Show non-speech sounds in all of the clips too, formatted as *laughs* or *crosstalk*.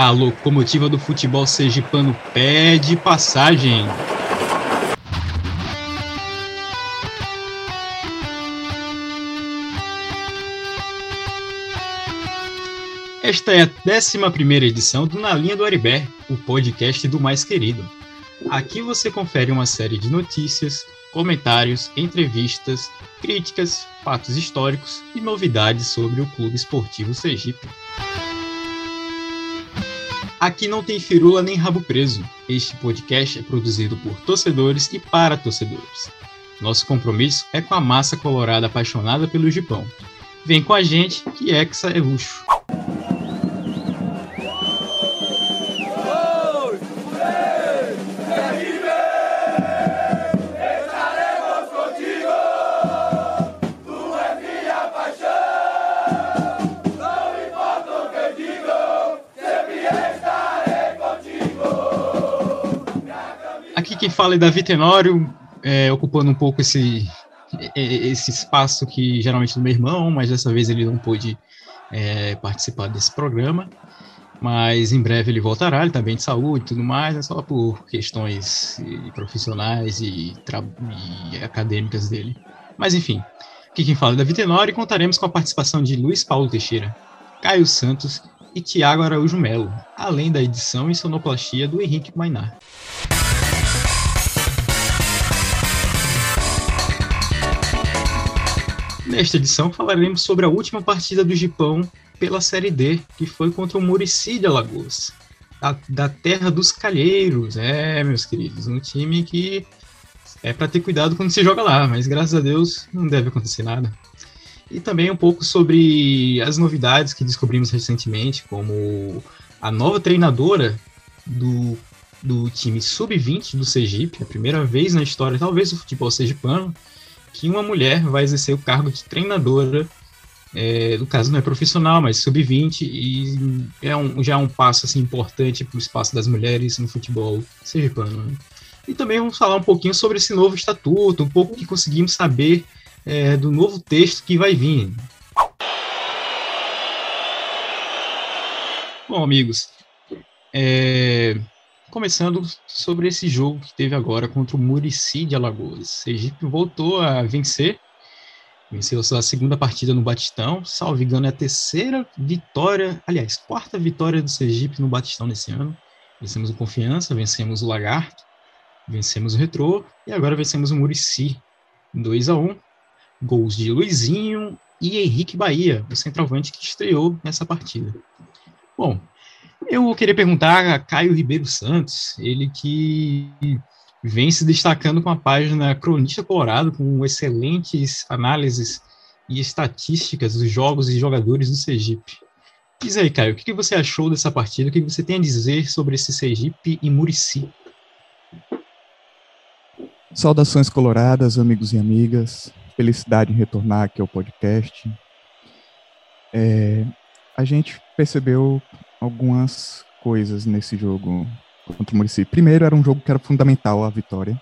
A locomotiva do futebol sergipano pede passagem. Esta é a 11 edição do Na Linha do Aribé, o podcast do mais querido. Aqui você confere uma série de notícias, comentários, entrevistas, críticas, fatos históricos e novidades sobre o Clube Esportivo Sergipe. Aqui não tem firula nem rabo preso. Este podcast é produzido por torcedores e para torcedores. Nosso compromisso é com a massa colorada apaixonada pelo Gipão. Vem com a gente que Hexa é luxo. Fala é Davi Tenório, é, ocupando um pouco esse, esse espaço que geralmente do meu irmão, mas dessa vez ele não pôde é, participar desse programa. Mas em breve ele voltará, ele também tá de saúde e tudo mais, é só por questões profissionais e, e acadêmicas dele. Mas enfim, aqui quem fala é Davi Tenório e contaremos com a participação de Luiz Paulo Teixeira, Caio Santos e Tiago Araújo Melo, além da edição e sonoplastia do Henrique Mainar. Nesta edição falaremos sobre a última partida do Gipão pela Série D, que foi contra o Murici de Alagoas, da, da terra dos calheiros, é, meus queridos, um time que é para ter cuidado quando se joga lá, mas graças a Deus não deve acontecer nada. E também um pouco sobre as novidades que descobrimos recentemente, como a nova treinadora do, do time sub-20 do Sergipe, a primeira vez na história, talvez, do futebol sergipano, que uma mulher vai exercer o cargo de treinadora, é, no caso não é profissional, mas sub-20, e é um, já é um passo assim, importante para o espaço das mulheres no futebol sergipano. Né? E também vamos falar um pouquinho sobre esse novo estatuto, um pouco que conseguimos saber é, do novo texto que vai vir. Bom, amigos, é, Começando sobre esse jogo que teve agora contra o Murici de Alagoas. Sergipe voltou a vencer, venceu a sua segunda partida no Batistão, salvo engano é a terceira vitória, aliás, quarta vitória do Sergipe no Batistão nesse ano. Vencemos o Confiança, vencemos o Lagarto, vencemos o Retrô e agora vencemos o Murici 2 a 1 Gols de Luizinho e Henrique Bahia, o centroavante que estreou nessa partida. Bom, eu queria perguntar a Caio Ribeiro Santos, ele que vem se destacando com a página Cronista Colorado, com excelentes análises e estatísticas dos jogos e jogadores do Sergipe. Diz aí, Caio, o que você achou dessa partida? O que você tem a dizer sobre esse Sergipe e Murici? Saudações coloradas, amigos e amigas. Felicidade em retornar aqui ao podcast. É, a gente percebeu algumas coisas nesse jogo contra o Murici. Primeiro, era um jogo que era fundamental a vitória.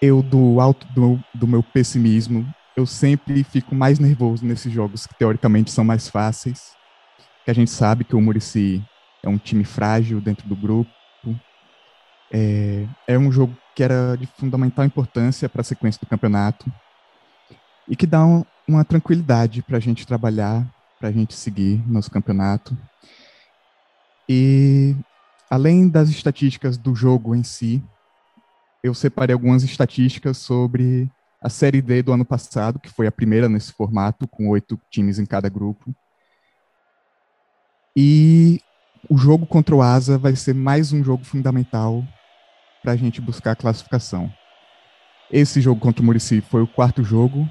Eu, do alto do, do meu pessimismo, eu sempre fico mais nervoso nesses jogos que teoricamente são mais fáceis, que a gente sabe que o Murici é um time frágil dentro do grupo. É, é um jogo que era de fundamental importância para a sequência do campeonato e que dá um, uma tranquilidade para a gente trabalhar, para a gente seguir nosso campeonato. E além das estatísticas do jogo em si, eu separei algumas estatísticas sobre a Série D do ano passado, que foi a primeira nesse formato, com oito times em cada grupo. E o jogo contra o Asa vai ser mais um jogo fundamental para a gente buscar a classificação. Esse jogo contra o Murici foi o quarto jogo.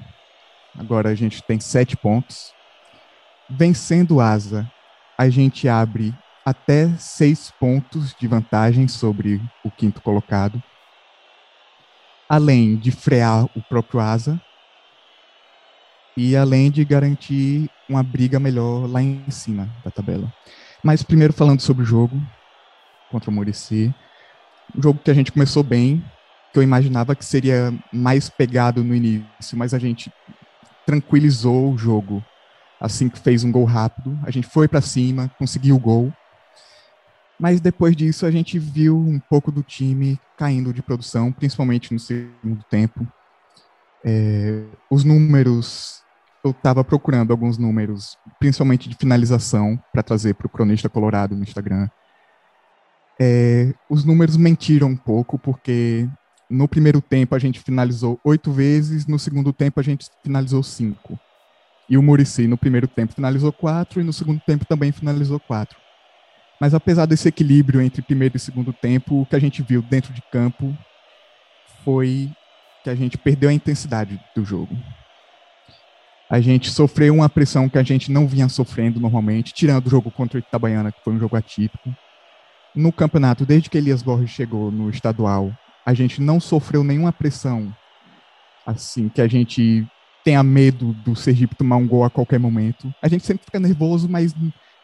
Agora a gente tem sete pontos. Vencendo o Asa, a gente abre até seis pontos de vantagem sobre o quinto colocado, além de frear o próprio Asa e além de garantir uma briga melhor lá em cima da tabela. Mas primeiro falando sobre o jogo contra o Murici, um jogo que a gente começou bem, que eu imaginava que seria mais pegado no início, mas a gente tranquilizou o jogo assim que fez um gol rápido. A gente foi para cima, conseguiu o gol Mas depois disso a gente viu um pouco do time caindo de produção, principalmente no segundo tempo. É, os números, eu estava procurando alguns números, principalmente de finalização, para trazer para o Cronista Colorado no Instagram. É, os números mentiram um pouco, porque no primeiro tempo a gente finalizou oito vezes, no segundo tempo a gente finalizou cinco. E o Murici no primeiro tempo finalizou quatro e no segundo tempo também finalizou quatro. Mas apesar desse equilíbrio entre primeiro e segundo tempo, o que a gente viu dentro de campo foi que a gente perdeu a intensidade do jogo. A gente sofreu uma pressão que a gente não vinha sofrendo normalmente, tirando o jogo contra o Itabaiana, que foi um jogo atípico. No campeonato, desde que Elias Borges chegou no estadual, a gente não sofreu nenhuma pressão assim que a gente tenha medo do Sergipe tomar um gol a qualquer momento. A gente sempre fica nervoso, mas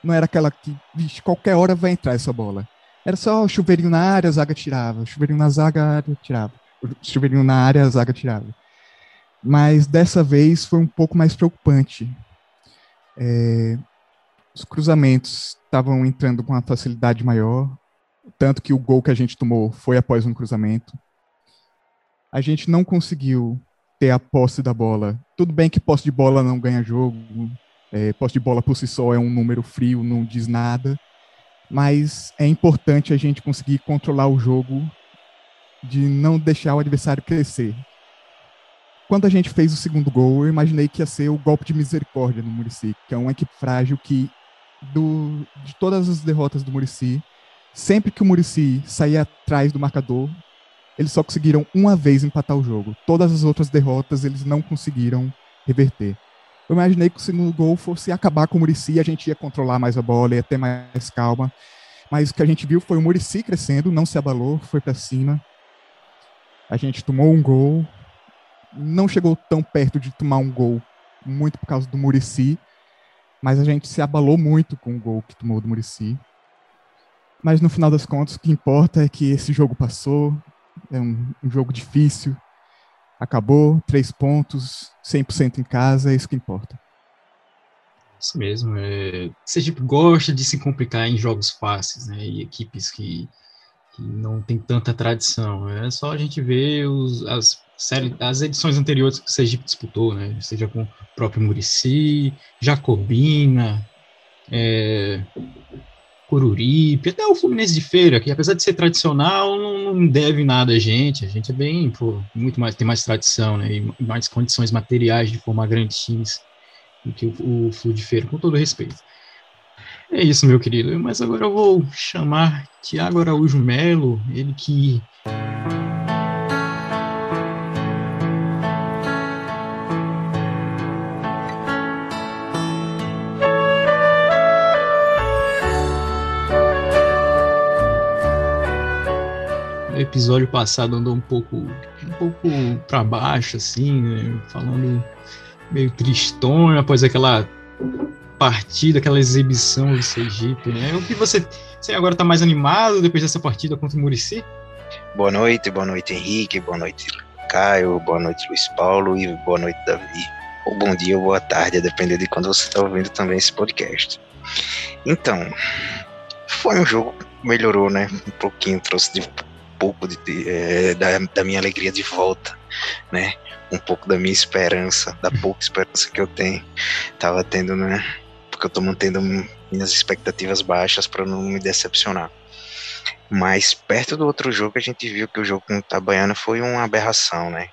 não era aquela que, vixe, qualquer hora vai entrar essa bola. Era só chuveirinho na área, a zaga tirava. Chuveirinho na zaga, a área tirava. Chuveirinho na área, a zaga tirava. Mas dessa vez foi um pouco mais preocupante. É, os cruzamentos estavam entrando com uma facilidade maior, tanto que o gol que a gente tomou foi após um cruzamento. A gente não conseguiu ter a posse da bola. Tudo bem que posse de bola não ganha jogo, é, posse de bola por si só é um número frio, não diz nada, mas é importante a gente conseguir controlar o jogo de não deixar o adversário crescer. Quando a gente fez o segundo gol, eu imaginei que ia ser o golpe de misericórdia no Murici, que é uma equipe frágil que, do, de todas as derrotas do Murici, sempre que o Murici saía atrás do marcador, eles só conseguiram uma vez empatar o jogo. Todas as outras derrotas eles não conseguiram reverter. Eu imaginei que o segundo gol fosse acabar com o Murici, a gente ia controlar mais a bola, ia ter mais calma. Mas o que a gente viu foi o Murici crescendo, não se abalou, foi para cima. A gente tomou um gol, não chegou tão perto de tomar um gol, muito por causa do Murici, mas a gente se abalou muito com o gol que tomou do Murici. Mas no final das contas, o que importa é que esse jogo passou, é um, um jogo difícil, acabou, três pontos, 100% em casa, é isso que importa. Isso mesmo. É... Sergipe gosta de se complicar em jogos fáceis, né? E equipes que, que não tem tanta tradição. É só a gente ver os, as, série, as edições anteriores que o Sergipe disputou, né? Seja com o próprio Murici, Jacobina, é, Coruripe, até o Fluminense de Feira, que apesar de ser tradicional, não, não deve nada a gente. A gente é bem, pô, muito mais, tem mais tradição, né? E mais condições materiais de formar grandes times do que o, o Flu de Feira, com todo respeito. É isso, meu querido. Mas agora eu vou chamar Tiago Araújo Melo, ele que episódio passado andou um pouco, um pouco para baixo, assim, né? falando meio tristonho após aquela partida, aquela exibição do Sergipe, né? O que você, você agora está mais animado depois dessa partida contra o Murici? Boa noite, boa noite Henrique, boa noite Caio, boa noite Luiz Paulo e boa noite Davi. Ou bom dia ou boa tarde, a depender de quando você está ouvindo também esse podcast. Então, foi um jogo melhorou, né? Um pouquinho, trouxe de pouco de, é, da, da minha alegria de volta, né? Um pouco da minha esperança, da pouca esperança que eu tenho. Tava tendo, né? Porque eu tô mantendo minhas expectativas baixas para não me decepcionar. Mas perto do outro jogo, a gente viu que o jogo com o Itabaiana foi uma aberração, né?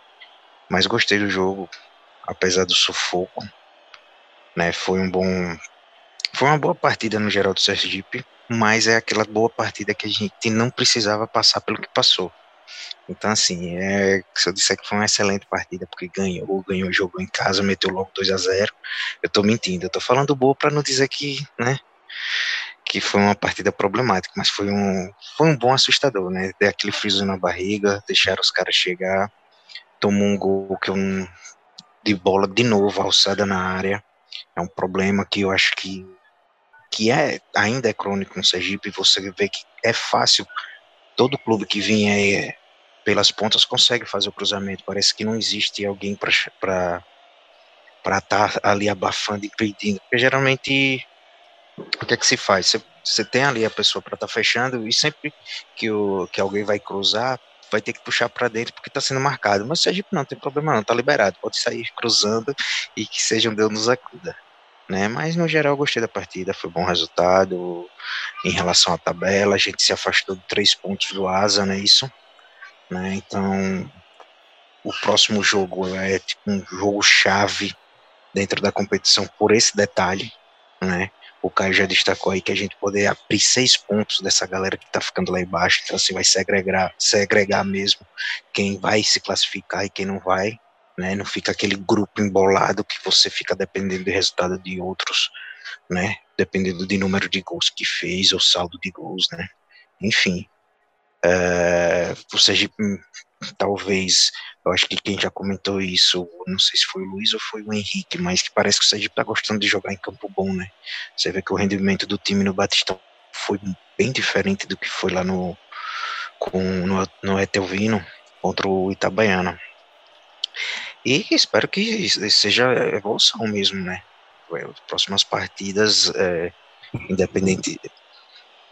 Mas gostei do jogo, apesar do sufoco. Né? Foi um bom. Foi uma boa partida no geral do Sergipe mas é aquela boa partida que a gente não precisava passar pelo que passou. Então, assim, é, se eu disser que foi uma excelente partida, porque ganhou, ganhou, jogou em casa, meteu logo 2 a 0 eu tô mentindo. Eu tô falando boa para não dizer que, né, que foi uma partida problemática, mas foi um, foi um bom assustador, né? Deu aquele friso na barriga, deixaram os caras chegar, tomou um gol que um, de bola de novo, alçada na área. É um problema que eu acho que que é ainda é crônico no Sergipe, você vê que é fácil, todo clube que vinha é, pelas pontas consegue fazer o cruzamento, parece que não existe alguém para para estar tá ali abafando impedindo, porque geralmente o que é que se faz? Você, tem ali a pessoa para estar tá fechando e sempre que, o, que alguém vai cruzar, vai ter que puxar para dentro porque está sendo marcado. Mas o Sergipe não, não tem problema não, tá liberado, pode sair cruzando e que seja um Deus nos acuda. Né? Mas no geral gostei da partida, foi bom resultado em relação à tabela, a gente se afastou de três pontos do Asa, não é isso? Né? Então o próximo jogo é tipo um jogo chave dentro da competição por esse detalhe, né? O Caio já destacou aí que a gente poder abrir seis pontos dessa galera que tá ficando lá embaixo, então assim vai segregar, segregar mesmo quem vai se classificar e quem não vai, né? Não fica aquele grupo embolado que você fica dependendo do resultado de outros, né? Dependendo do número de gols que fez ou saldo de gols, né? Enfim, é, o Sergipe talvez, eu acho que quem já comentou isso, não sei se foi o Luiz ou foi o Henrique, mas que parece que o Sergipe tá gostando de jogar em campo bom, né? Você vê que o rendimento do time no Batistão foi bem diferente do que foi lá no, com, no, no Etelvino contra o Itabaiana. E espero que seja evolução mesmo, né? As próximas partidas, é, independente,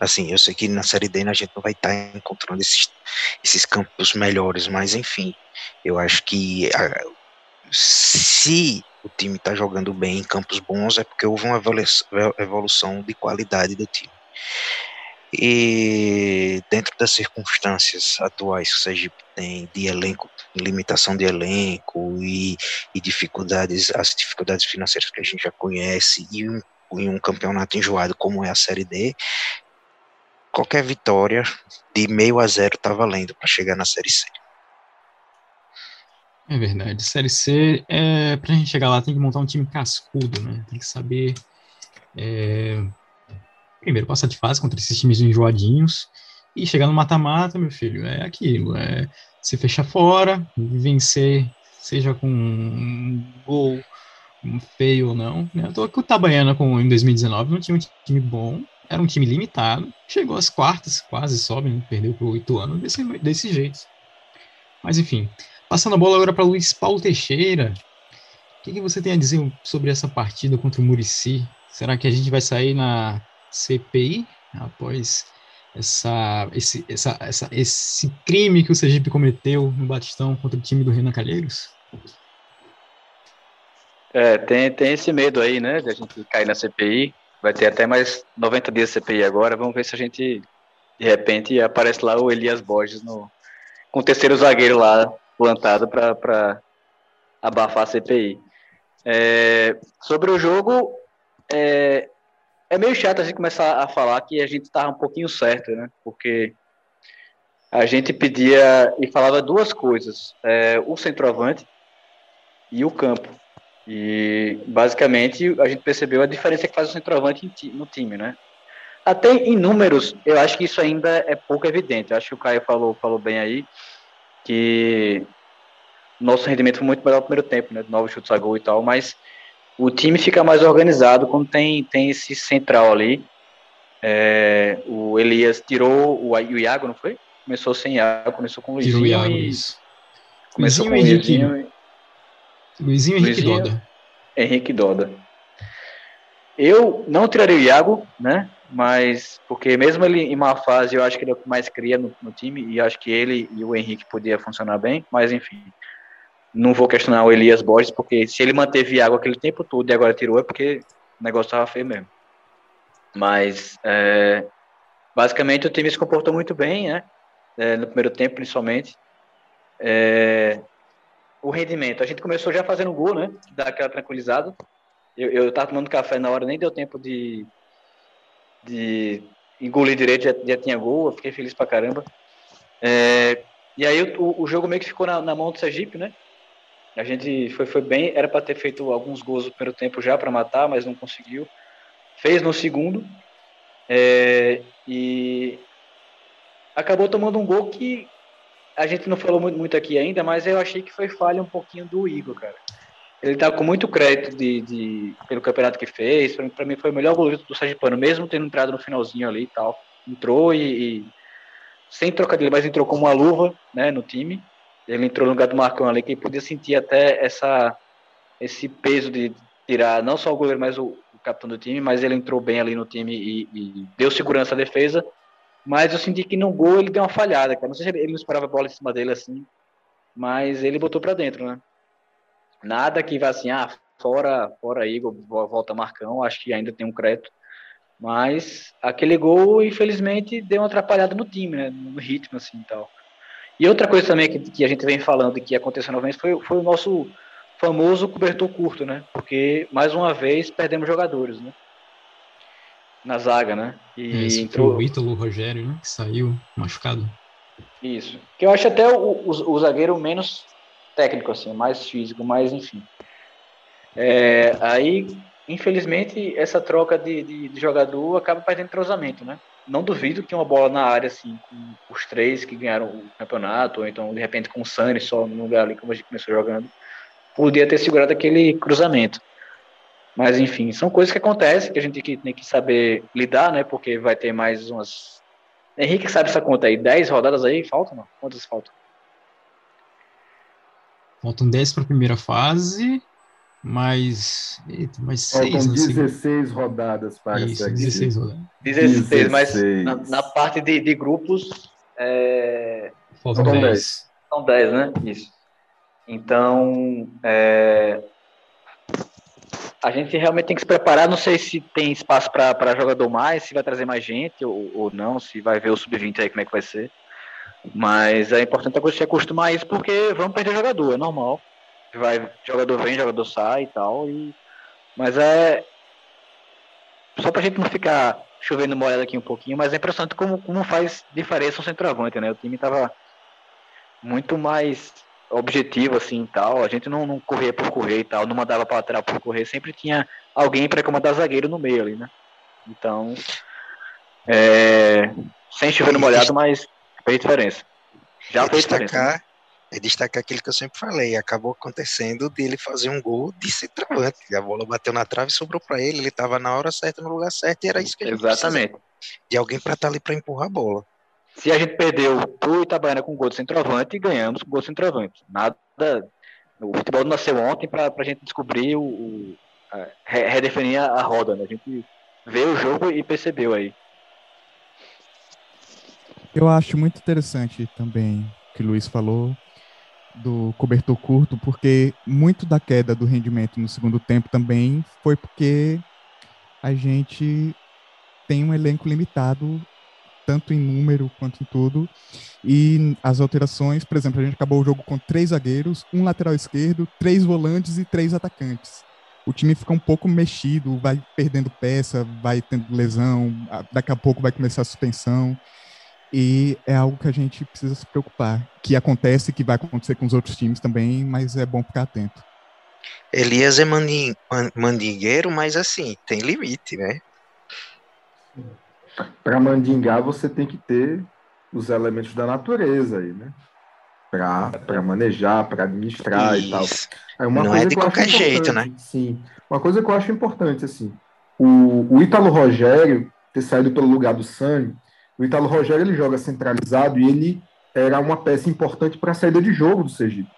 Assim, eu sei que na Série D a gente não vai estar tá encontrando esses, esses campos melhores, mas enfim, eu acho que a, se o time está jogando bem em campos bons é porque houve uma evolução de qualidade do time. E dentro das circunstâncias atuais que o Sergipe tem de elenco, limitação de elenco e, e dificuldades, as dificuldades financeiras que a gente já conhece e um, em um campeonato enjoado como é a Série D, qualquer vitória de meio a zero tá valendo para chegar na Série C. É verdade. Série C, é, pra gente chegar lá, tem que montar um time cascudo, né? Tem que saber. É, primeiro, passar de fase contra esses times enjoadinhos. E chegar no mata-mata, meu filho, é aquilo. É se fechar fora, vencer, seja com um gol feio ou não. Né? Eu tô com o Tabaiana com, em 2019, não tinha um time bom, era um time limitado, chegou às quartas, quase sobe, né? perdeu por oito anos desse, desse jeito. Mas enfim, passando a bola agora para Luiz Paulo Teixeira. O que, que, você tem a dizer sobre essa partida contra o Murici? Será que a gente vai sair na CPI após essa, esse, essa, essa, esse crime que o Sergipe cometeu no Batistão contra o time do Renan Calheiros? É, tem, tem esse medo aí, né, de a gente cair na CPI. Vai ter até mais 90 dias de CPI agora. Vamos ver se a gente, de repente, aparece lá o Elias Borges no, com o terceiro zagueiro lá plantado para abafar a CPI. É, sobre o jogo, é, é meio chato a gente começar a falar que a gente estava um pouquinho certo, né? Porque a gente pedia e falava duas coisas: é, o centroavante e o campo. E basicamente a gente percebeu a diferença que faz o centroavante no time, né? Até em números, eu acho que isso ainda é pouco evidente. Eu acho que o Caio falou, falou bem aí que nosso rendimento foi muito melhor no primeiro tempo, né? Novos chutes a gol e tal, mas o time fica mais organizado quando tem, tem esse central ali. É, o Elias tirou o, o Iago, não foi? Começou sem Iago, começou com o Luizinho. Tirou o Iago, e, começou com o Luizinho. Luizinho Henrique Luizinho, Doda. Henrique Doda. Eu não tiraria o Iago, né? Mas, porque mesmo ele em má fase, eu acho que ele é o que mais cria no, no time, e acho que ele e o Henrique podia funcionar bem, mas enfim. Não vou questionar o Elias Borges, porque se ele manteve Iago aquele tempo todo e agora tirou, é porque o negócio estava feio mesmo. Mas, é, basicamente, o time se comportou muito bem, né? É, no primeiro tempo, principalmente. É, o rendimento. A gente começou já fazendo gol, né? Dá aquela tranquilizada. Eu, eu tava tomando café na hora, nem deu tempo de, de engolir direito, já, já tinha gol, eu fiquei feliz pra caramba. É, e aí o, o, jogo meio que ficou na, na, mão do Sergipe, né? A gente foi, foi bem, era para ter feito alguns gols no primeiro tempo já para matar, mas não conseguiu. Fez no segundo. É, e acabou tomando um gol que a gente não falou muito, muito aqui ainda, mas eu achei que foi falha um pouquinho do Igor, cara. Ele tá com muito crédito de, de pelo campeonato que fez. Para mim foi o melhor goleiro do Sergipano, mesmo tendo entrado no finalzinho ali e tal. Entrou e, e sem trocadilho, mas entrou como uma luva, né, no time. Ele entrou no lugar do Marcão ali, que podia sentir até essa esse peso de tirar não só o goleiro, mas o, o capitão do time, mas ele entrou bem ali no time e, e, deu segurança à defesa. Mas eu senti que no gol ele deu uma falhada, cara. Não sei se ele, não esperava a bola em cima dele assim, mas ele botou para dentro, né? Nada que vá assim, ah, fora, fora Igor, volta Marcão, acho que ainda tem um crédito. Mas aquele gol, infelizmente, deu uma atrapalhada no time, né? No ritmo, assim, tal. E outra coisa também que, que a gente vem falando que aconteceu novamente foi, foi o nosso famoso cobertor curto, né? Porque, mais uma vez, perdemos jogadores, né? Na zaga, né? E Esse entrou... o Ítalo Rogério, né? Que saiu machucado. Isso. Que eu acho até o, o, o zagueiro menos técnico, assim, mais físico, mas enfim. É, aí, infelizmente, essa troca de, de, de jogador acaba perdendo entrosamento, né? Não duvido que uma bola na área, assim, com os três que ganharam o campeonato, ou então, de repente, com o Sani só no lugar ali, como a gente começou jogando, podia ter segurado aquele cruzamento. Mas, enfim, são coisas que acontecem, que a gente tem que saber lidar, né? Porque vai ter mais umas. Henrique sabe essa conta aí, 10 rodadas aí? Faltam, não? Quantas faltam? Faltam 10 para a primeira fase mais, mais seis, Faltam 16 rodadas para Isso, 16 rodadas. 16, 16. mas na, na, parte de, de grupos é... Faltam 10. 10. São 10, né? Isso. Então, é... a gente realmente tem que se preparar. Não sei se tem espaço para jogador mais, se vai trazer mais gente ou, ou não, se vai ver o sub-20 aí como é que vai ser. Mas é importante você acostumar a isso porque vamos perder jogador, é normal vai, jogador vem, jogador sai e tal. E, mas é. Só pra gente não ficar chovendo molhado aqui um pouquinho, mas é impressionante como, como faz diferença o centroavante, né? O time tava muito mais objetivo assim e tal. A gente não, não corria por correr e tal, não mandava para trás por correr, sempre tinha alguém para comandar zagueiro no meio ali, né? Então, é, sem chover no molhado, mas fez diferença. Já fez diferença. É destacar aquilo que eu sempre falei. Acabou acontecendo dele fazer um gol de centroavante. A bola bateu na trave e sobrou para ele. Ele estava na hora certa, no lugar certo, e era isso que a gente Exatamente. De alguém para estar tá ali para empurrar a bola. Se a gente perdeu pro Itabaiana com gol de centroavante, ganhamos com gol de centroavante. Nada. O futebol nasceu ontem para a gente descobrir o. o a, redefinir a, a roda, né? A gente vê o jogo e percebeu aí. Eu acho muito interessante também o que o Luiz falou do cobertor curto, porque muito da queda do rendimento no segundo tempo também foi porque a gente tem um elenco limitado, tanto em número quanto em tudo. E as alterações, por exemplo, a gente acabou o jogo com três zagueiros, um lateral esquerdo, três volantes e três atacantes. O time fica um pouco mexido, vai perdendo peça, vai tendo lesão, daqui a pouco vai começar a suspensão. E é algo que a gente precisa se preocupar, que acontece, que vai acontecer com os outros times também, mas é bom ficar atento. Elias é mandingueiro, mas assim, tem limite, né? Para mandingar, você tem que ter os elementos da natureza aí, né? Para manejar, para administrar Isso. e tal. É uma Não é de qualquer jeito, né? Sim. Uma coisa que eu acho importante, assim, o, o Ítalo Rogério ter saído pelo lugar do Sani, o Italo Rogério ele joga centralizado e ele era uma peça importante para a saída de jogo do Sergipe.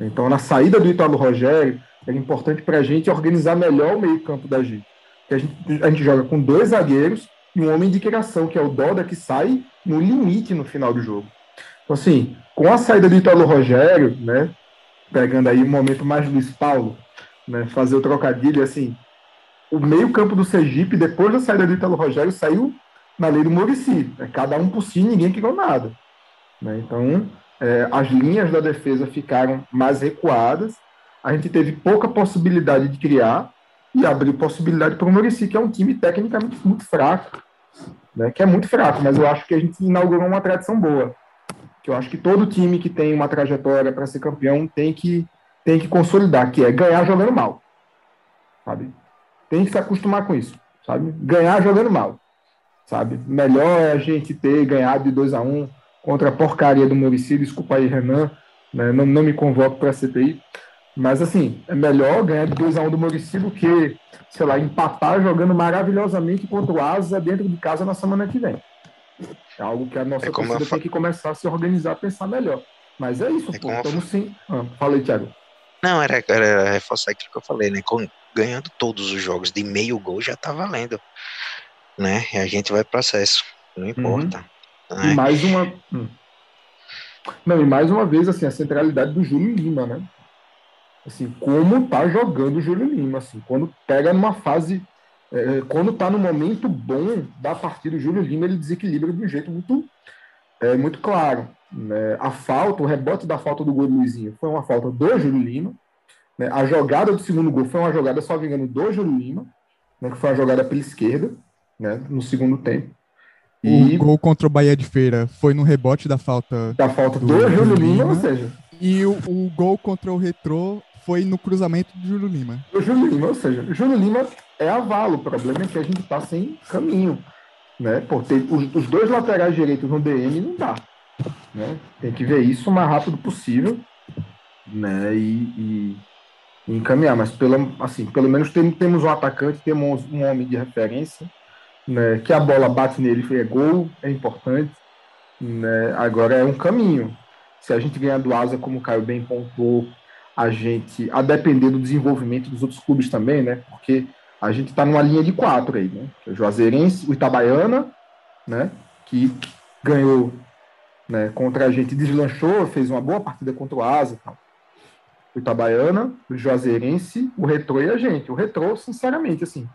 Então, na saída do Italo Rogério, era importante para a gente organizar melhor o meio-campo da gente. a gente. A gente joga com dois zagueiros e um homem de criação, que é o Doda, que sai no limite no final do jogo. Então, assim, com a saída do Italo Rogério, né, pegando aí o um momento mais Luiz Paulo, né, fazer o trocadilho, assim, o meio-campo do Sergipe, depois da saída do Italo Rogério, saiu na lei do Murici. É cada um por si, ninguém criou nada. Né? Então, é, as linhas da defesa ficaram mais recuadas, a gente teve pouca possibilidade de criar e abriu possibilidade para o Murici, que é um time tecnicamente muito fraco, né? que é muito fraco, mas eu acho que a gente inaugurou uma tradição boa. Que eu acho que todo time que tem uma trajetória para ser campeão tem que, tem que consolidar, que é ganhar jogando mal. Sabe? Tem que se acostumar com isso, sabe? Ganhar jogando mal sabe? Melhor é a gente ter ganhado de 2 a 1 um contra a porcaria do Muricy, desculpa aí, Renan, né? não, não me convoco para a CPI, mas assim, é melhor ganhar de 2 a 1 um do Muricy do que, sei lá, empatar jogando maravilhosamente contra o Asa dentro de casa na semana que vem. É algo que a nossa é torcida tem que começar a se organizar, a pensar melhor. Mas é isso, é pô. Estamos sim. Ah, fala aí, Thiago. Não, era, era reforçar aquilo que eu falei, né? ganhando todos os jogos de meio gol já tá valendo, né? E a gente vai processo, não importa. Uhum. Né? E mais uma. Hum. Não, e mais uma vez, assim, a centralidade do Júlio Lima, né? Assim, como tá jogando o Júlio Lima, assim, quando pega numa fase, é, quando tá no momento bom da partida, o Júlio Lima ele desequilibra de um jeito muito, é, muito claro. Né? A falta, o rebote da falta do gol do Luizinho foi uma falta do Júlio Lima. Né? A jogada do segundo gol foi uma jogada, só me engano, do Júlio Lima, né? que foi uma jogada pela esquerda, né? no segundo tempo. E... O gol contra o Bahia de Feira foi no rebote da falta. Da falta do, do Júlio Lima, ou seja. E o, o, gol contra o Retrô foi no cruzamento do Júlio Lima. O Júlio Lima, ou seja, o Júlio Lima é avalo. O problema é que a gente tá sem caminho. Né? Porque os, os dois laterais direitos no DM não dá. Né? Tem que ver isso o mais rápido possível. Né? E, e encaminhar. Mas pelo, assim, pelo menos tem, temos um atacante, temos um homem de referência né, que a bola bate nele é gol, é importante. Né, agora é um caminho. Se a gente ganhar do Asa, como o Caio bem pontuou, a gente, a depender do desenvolvimento dos outros clubes também, né? Porque a gente está numa linha de quatro aí, né? O Juazeirense, o Itabaiana, né? Que ganhou né, contra a gente, deslanchou, fez uma boa partida contra o Asa. Tal. O Itabaiana, o Juazeirense, o Retrô e a gente. O Retrô, sinceramente, assim,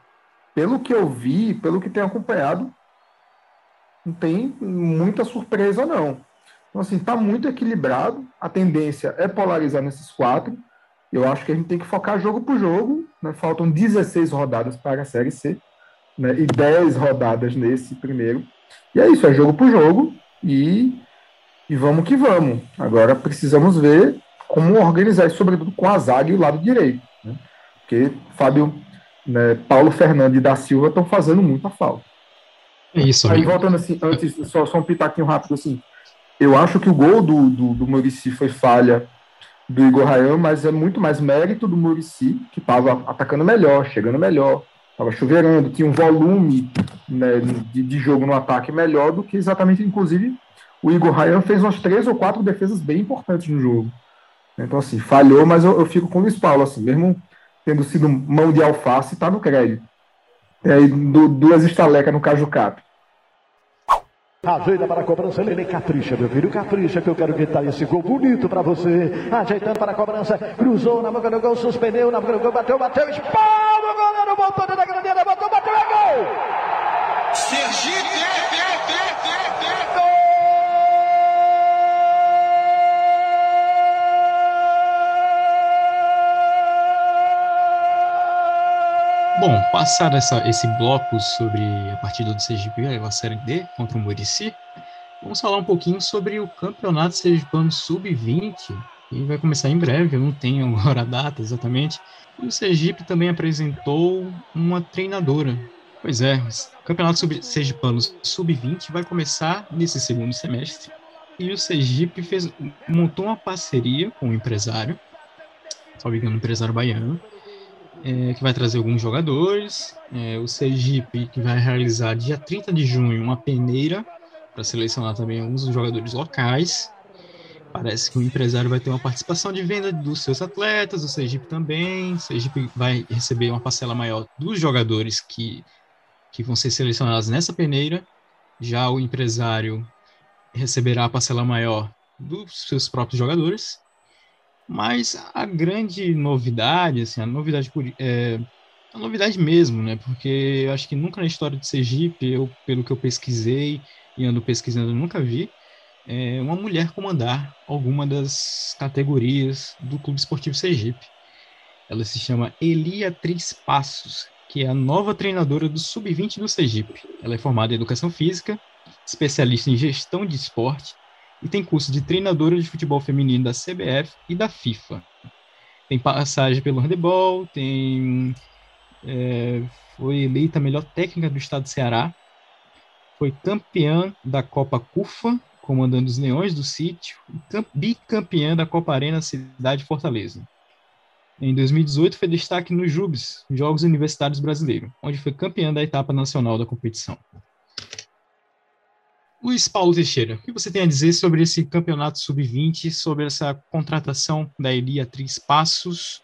pelo que eu vi, pelo que tenho acompanhado, não tem muita surpresa, não. Então, assim, está muito equilibrado. A tendência é polarizar nesses quatro. Eu acho que a gente tem que focar jogo por jogo. Né? Faltam 16 rodadas para a Série C né? e 10 rodadas nesse primeiro. E é isso, é jogo por jogo. E, e vamos que vamos. Agora precisamos ver como organizar isso, sobretudo com a zaga e o lado direito. Né? Porque Fábio né, Paulo Fernandes da Silva estão fazendo muita falta. É isso, Aí, voltando assim, antes, só, só um pitaquinho rápido assim. Eu acho que o gol do, do, do Murici foi falha do Igor Rayan, mas é muito mais mérito do Murici, que estava atacando melhor, chegando melhor, estava chuveirando, tinha um volume né, de, de, jogo no ataque melhor do que exatamente, inclusive, o Igor Rayan fez umas três ou quatro defesas bem importantes no jogo. Então, assim, falhou, mas eu, eu fico com o Luiz Paulo, assim, mesmo tendo sido mão de alface, está no crédito. E aí, do, duas estalecas no Caju Cap. Ajeita para a cobrança, Lele capricha, meu filho, capricha que eu quero gritar esse gol bonito para você. Ajeitando para a cobrança, cruzou na boca do gol, suspendeu na boca do gol, bateu, bateu, espalma o goleiro, voltou da grandeira, botou, bateu, é gol! Sergipe! Passado essa, esse bloco sobre a partida do Sergipe, a Série D contra o Murici, vamos falar um pouquinho sobre o Campeonato Sergipano Sub-20, que vai começar em breve, eu não tenho *laughs* agora a data exatamente. E o Sergipe também apresentou uma treinadora. Pois é, o Campeonato Sub Sergipano Sub-20 vai começar nesse segundo semestre. E o Sergipe fez, montou uma parceria com o um empresário, só engano, um empresário baiano, é, que vai trazer alguns jogadores. É, o Sergipe, que vai realizar dia 30 de junho uma peneira para selecionar também alguns jogadores locais. Parece que o empresário vai ter uma participação de venda dos seus atletas, o Sergipe também. O Sergipe vai receber uma parcela maior dos jogadores que, que vão ser selecionados nessa peneira. Já o empresário receberá a parcela maior dos seus próprios jogadores. Mas a grande novidade, assim, a novidade é, a novidade mesmo, né? Porque eu acho que nunca na história de Sergipe, eu, pelo que eu pesquisei e ando pesquisando, nunca vi é, uma mulher comandar alguma das categorias do Clube Esportivo Sergipe. Ela se chama Eliatriz Passos, que é a nova treinadora do Sub-20 do Sergipe. Ela é formada em Educação Física, especialista em Gestão de Esporte e tem curso de treinadora de futebol feminino da CBF e da FIFA. Tem passagem pelo handebol, tem é, foi eleita a melhor técnica do estado de Ceará, foi campeã da Copa CUFA, comandando os Leões do Sítio, e bicampeã da Copa Arena Cidade Fortaleza. Em 2018 foi destaque no JUBS, Jogos Universitários Brasileiros, onde foi campeã da etapa nacional da competição. Luiz Paulo Teixeira, o que você tem a dizer sobre esse campeonato sub-20, sobre essa contratação da Elia Três Passos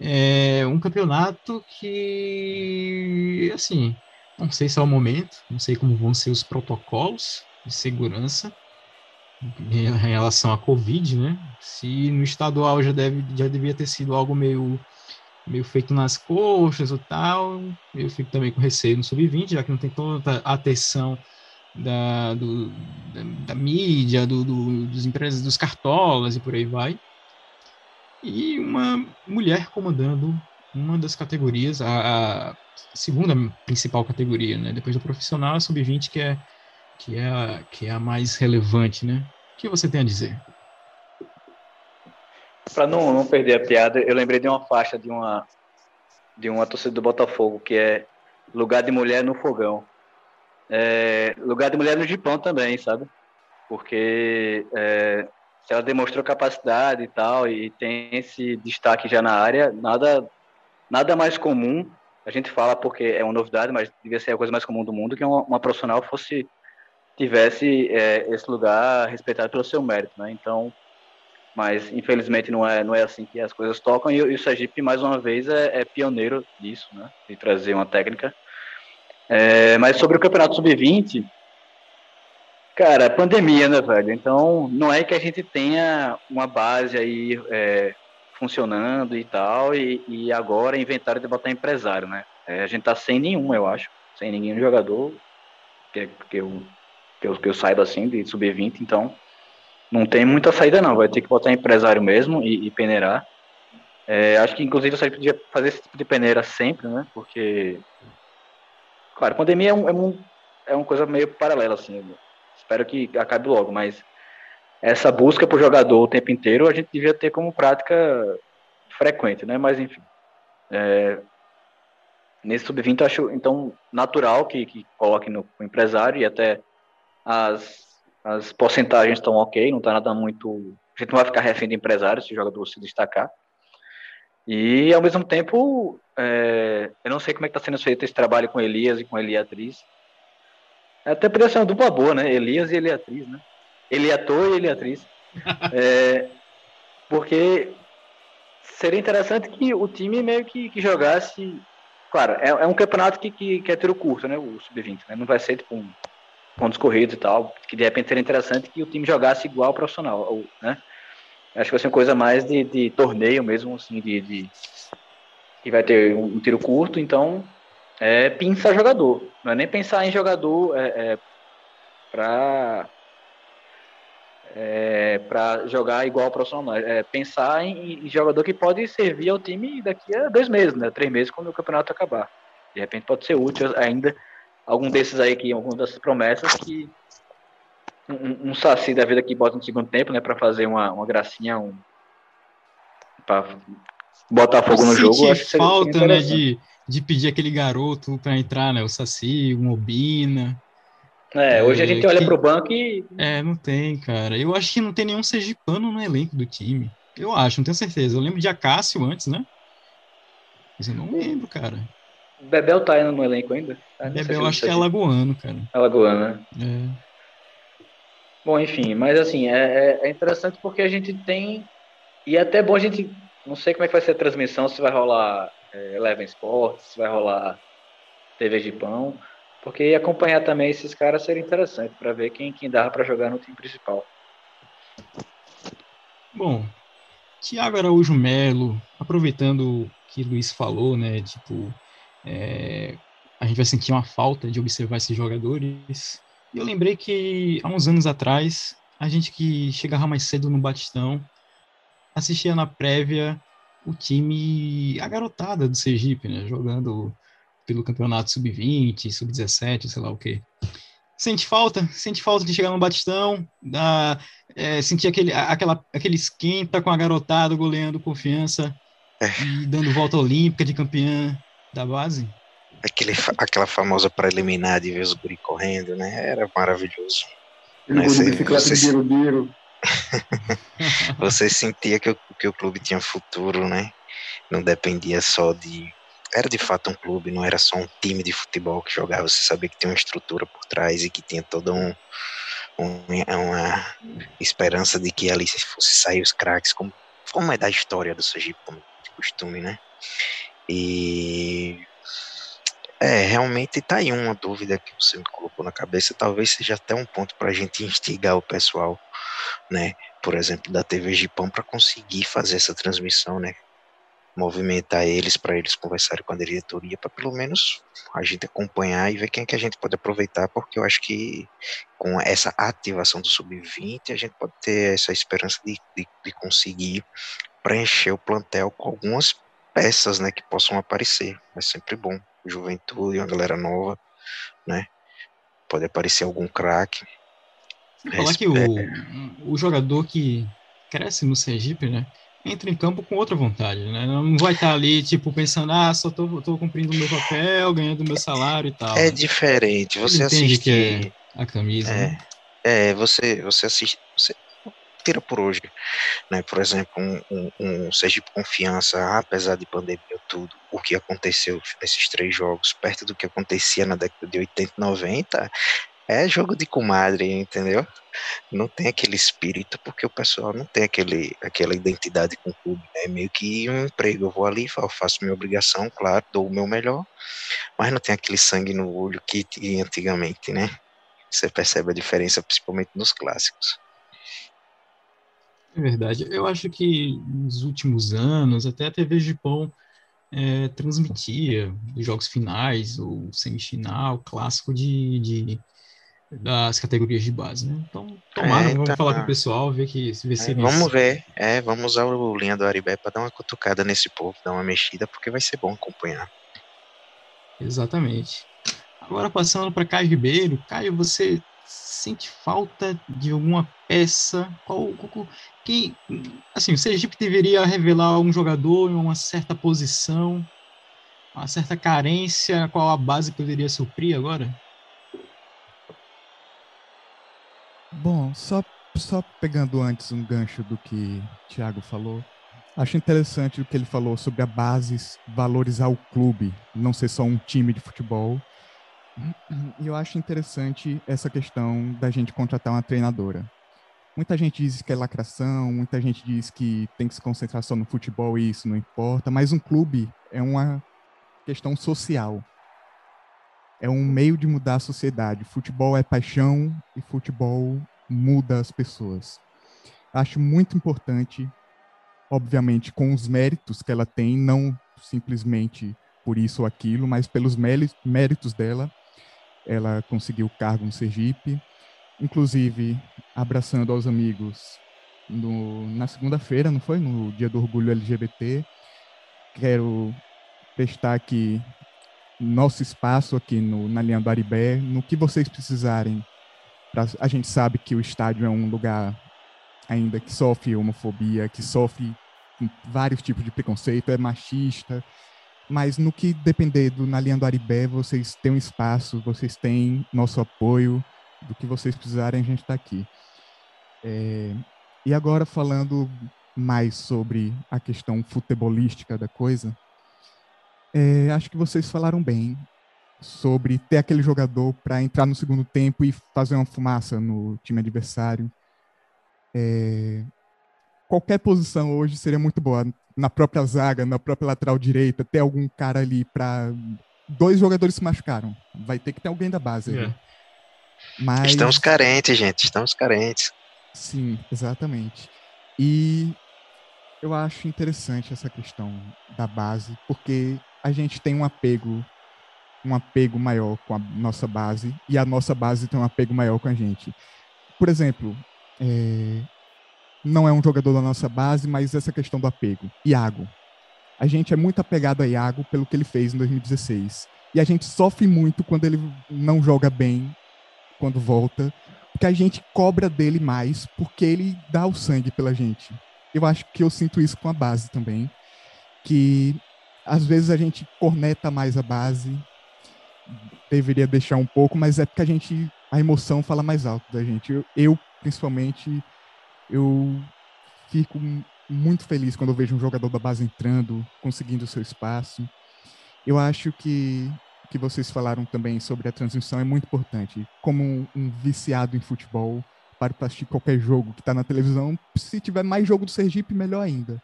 É um campeonato que, assim, não sei se é o momento, não sei como vão ser os protocolos de segurança em relação à Covid, né? Se no estadual já, deve, já devia ter sido algo meio, meio feito nas coxas ou tal, eu fico também com receio no sub-20, já que não tem tanta atenção da, do, da, da, mídia, do, do, dos empresas, dos cartolas e por aí vai. E uma mulher comandando uma das categorias, a, a segunda principal categoria, né? Depois do profissional, a sub-20 que é que é a, que é a mais relevante, né? O que você tem a dizer? Para não, não perder a piada, eu lembrei de uma faixa de uma de uma torcida do Botafogo que é lugar de mulher no fogão. É, lugar de mulher no Gipão também, sabe? Porque é, se ela demonstrou capacidade e tal e tem esse destaque já na área, nada nada mais comum. A gente fala porque é uma novidade, mas devia ser a coisa mais comum do mundo que uma, uma profissional fosse tivesse é, esse lugar respeitado pelo seu mérito, né? Então, mas infelizmente não é não é assim que as coisas tocam e, e o Sergipe mais uma vez é, é, pioneiro disso, né? De trazer uma técnica. É, mas sobre o campeonato sub-20, cara, pandemia, né, velho? Então não é que a gente tenha uma base aí é, funcionando e tal e, e agora inventaram de botar empresário, né? É, a gente tá sem nenhum, eu acho, sem nenhum jogador que, que eu que eu, que eu saiba assim, de sub-20, então não tem muita saída não, vai ter que botar empresário mesmo e, e peneirar. É, acho que inclusive você podia fazer esse tipo de peneira sempre, né? Porque, claro, pandemia é, um, é, um, é uma coisa meio paralela, assim. Espero que acabe logo, mas essa busca por jogador o tempo inteiro a gente devia ter como prática frequente, né? Mas enfim. É, nesse sub-20 acho então natural que, que coloque no, empresário e até as, as porcentagens estão ok, não está nada muito. A gente não vai ficar refém de empresários se o jogador se destacar. E, ao mesmo tempo, é, eu não sei como é que está sendo feito esse trabalho com Elias e com Eliatriz. Até poderia ser uma dupla boa, né? Elias e Eliatriz, né? Eliator e Eliatriz. *laughs* é, porque seria interessante que o time meio que, que jogasse. Claro, é, é um campeonato que, que, que, é tiro curto, né? O Sub-20, né? Não vai ser tipo um pontos corridos e tal, que de repente seria interessante que o time jogasse igual ao profissional, ou, né? Acho que vai ser uma coisa mais de, de torneio mesmo, assim, de, de que vai ter um, tiro curto, então é pensar jogador, não é nem pensar em jogador é, é, para é, para jogar igual ao profissional, é pensar em, em, jogador que pode servir ao time daqui a dois meses, né? Três meses quando o campeonato acabar. De repente pode ser útil ainda algum desses aí que, algumas dessas promessas que um, um saci da vida que bota no segundo tempo, né, para fazer uma, uma gracinha, um para botar fogo no jogo. Acho que falta, né, de, de pedir aquele garoto para entrar, né, o saci, o Mobina. É, hoje a gente é, olha que... pro banco e É, não tem, cara. Eu acho que não tem nenhum sergipano no elenco do time. Eu acho, não tenho certeza. Eu lembro de Acácio antes, né? Mas eu não lembro, cara. Bebel tá indo no elenco ainda? Ah, Bebel eu acho que é alagoano, cara. Alagoano, né? É. Bom, enfim, mas assim, é, é, é, interessante porque a gente tem. E é até bom a gente. Não sei como é que vai ser a transmissão, se vai rolar é, Eleven Sports, se vai rolar TV de Pão. Porque acompanhar também esses caras seria interessante para ver quem, quem dava para jogar no time principal. Bom, Tiago Araújo Melo, aproveitando que o Luiz falou, né? Tipo, é, a gente vai sentir uma falta de observar esses jogadores. E eu lembrei que há uns anos atrás, a gente que chegava mais cedo no Batistão, assistia na prévia o time, a garotada do Sergipe, né, jogando pelo campeonato sub-20, sub-17, sei lá o quê. Sente falta, sente falta de chegar no Batistão, da, é, sentir aquele, aquela, aquele esquenta com a garotada goleando confiança é. e dando volta olímpica de campeã da base. Aquele, aquela famosa preliminar de ver os guri correndo, né? Era maravilhoso. Mas, você, você, *laughs* você sentia que o, que o clube tinha futuro, né? Não dependia só de. Era de fato um clube, não era só um time de futebol que jogava. Você sabia que tinha uma estrutura por trás e que tinha toda um, um, uma esperança de que ali fosse sair os craques, como, como é da história do Sergipe, como costume, né? E é, realmente tá aí uma dúvida que você me colocou na cabeça, talvez seja até um ponto para a gente instigar o pessoal, né? Por exemplo, da TV Gipão para conseguir fazer essa transmissão, né? Movimentar eles para eles conversarem com a diretoria, para pelo menos a gente acompanhar e ver quem é que a gente pode aproveitar, porque eu acho que com essa ativação do sub-20 a gente pode ter essa esperança de, de, de conseguir preencher o plantel com algumas peças, né, que possam aparecer. É sempre bom. Juventude, uma galera nova, né? Pode aparecer algum craque. Falar que o, o jogador que cresce no Sergipe, né? Entra em campo com outra vontade, né? Não vai estar ali, tipo, pensando, ah, só tô, tô cumprindo o meu papel, ganhando meu salário e tal. É né? diferente. Você assiste. Que é a camisa. É, né? é você, você assiste. Você, tira por hoje. Né? Por exemplo, um, um, um Sergipe Confiança, apesar de pandemia tudo, o que aconteceu nesses três jogos, perto do que acontecia na década de 80 e 90, é jogo de comadre, entendeu? Não tem aquele espírito, porque o pessoal não tem aquele, aquela identidade com o clube, né? É meio que um emprego, eu vou ali, faço minha obrigação, claro, dou o meu melhor, mas não tem aquele sangue no olho que tinha antigamente, né? Você percebe a diferença, principalmente nos clássicos. É verdade. Eu acho que nos últimos anos, até a TV Gipão é, transmitia os jogos finais, ou semifinal, clássico de, de, das categorias de base, né? Então, tomara, é, vamos tá. falar com o pessoal, ver que ver se é, Vamos ver, é, vamos usar o linha do Aribé para dar uma cutucada nesse povo, dar uma mexida, porque vai ser bom acompanhar. Exatamente. Agora passando para Caio Ribeiro. Caio, você sente falta de alguma peça? Qual, qual, que, assim, o Sergipe deveria revelar um jogador em uma certa posição, uma certa carência, qual a base poderia suprir agora? Bom, só, só pegando antes um gancho do que o Thiago falou, acho interessante o que ele falou sobre a base valorizar o clube, não ser só um time de futebol. *clears throat* E eu acho interessante essa questão da gente contratar uma treinadora. Muita gente diz que é lacração, muita gente diz que tem que se concentrar só no futebol e isso não importa, mas um clube é uma questão social. É um meio de mudar a sociedade. Futebol é paixão e futebol muda as pessoas. Acho muito importante, obviamente, com os méritos que ela tem, não simplesmente por isso ou aquilo, mas pelos méritos dela. Ela conseguiu cargo no Sergipe, inclusive abraçando aos amigos no, na segunda-feira, não foi? No dia do orgulho LGBT. Quero prestar aqui nosso espaço aqui no, na linha do Aribé, no que vocês precisarem. Pra, a gente sabe que o estádio é um lugar ainda que sofre homofobia, que sofre vários tipos de preconceito, é machista, mas no que depender do, na linha do Aribé, vocês têm um espaço, vocês têm nosso apoio, do que vocês precisarem, a gente está aqui. É, e agora falando mais sobre a questão futebolística da coisa, é, acho que vocês falaram bem sobre ter aquele jogador para entrar no segundo tempo e fazer uma fumaça no time adversário. É, qualquer posição hoje seria muito boa. Na própria zaga, na própria lateral direita, ter algum cara ali para. Dois jogadores se machucaram. Vai ter que ter alguém da base. É. Mas... Estamos carentes, gente, estamos carentes. Sim, exatamente. E eu acho interessante essa questão da base, porque a gente tem um apego, um apego maior com a nossa base, e a nossa base tem um apego maior com a gente. Por exemplo, é... não é um jogador da nossa base, mas essa questão do apego. Iago. A gente é muito apegado a Iago pelo que ele fez em 2016. E a gente sofre muito quando ele não joga bem quando volta, porque a gente cobra dele mais porque ele dá o sangue pela gente. Eu acho que eu sinto isso com a base também, que às vezes a gente corneta mais a base, deveria deixar um pouco, mas é porque a gente a emoção fala mais alto da gente. Eu, eu principalmente eu fico muito feliz quando eu vejo um jogador da base entrando, conseguindo o seu espaço. Eu acho que que vocês falaram também sobre a transmissão é muito importante. Como um, viciado em futebol, para assistir qualquer jogo que está na televisão, se tiver mais jogo do Sergipe, melhor ainda.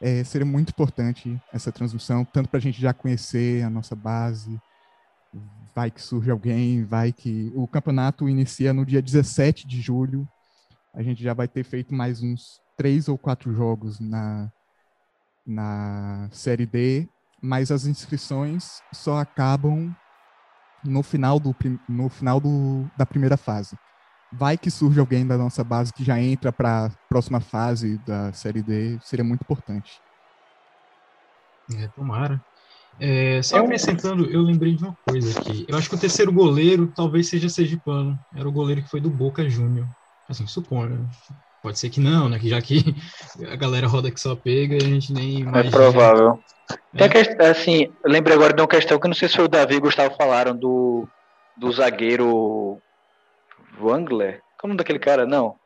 É, seria muito importante essa transmissão, tanto para a gente já conhecer a nossa base, vai que surge alguém, vai que. O campeonato inicia no dia 17 de julho. A gente já vai ter feito mais uns três ou quatro jogos na, na Série D, mas as inscrições só acabam no final, do, no final do, da primeira fase. Vai que surge alguém da nossa base que já entra para a próxima fase da Série D, seria muito importante. É, tomara. É, só é acrescentando, eu lembrei de uma coisa aqui. Eu acho que o terceiro goleiro talvez seja Sergipano. Era o goleiro que foi do Boca Júnior. Assim, suponho. Pode ser que não, né? Que já que a galera roda que só pega e a gente nem é. É provável. Tem questão, assim, eu lembrei agora de uma questão que não sei se foi o Davi e o Gustavo falaram do, do zagueiro Wangler. Qual é o nome daquele cara? Não.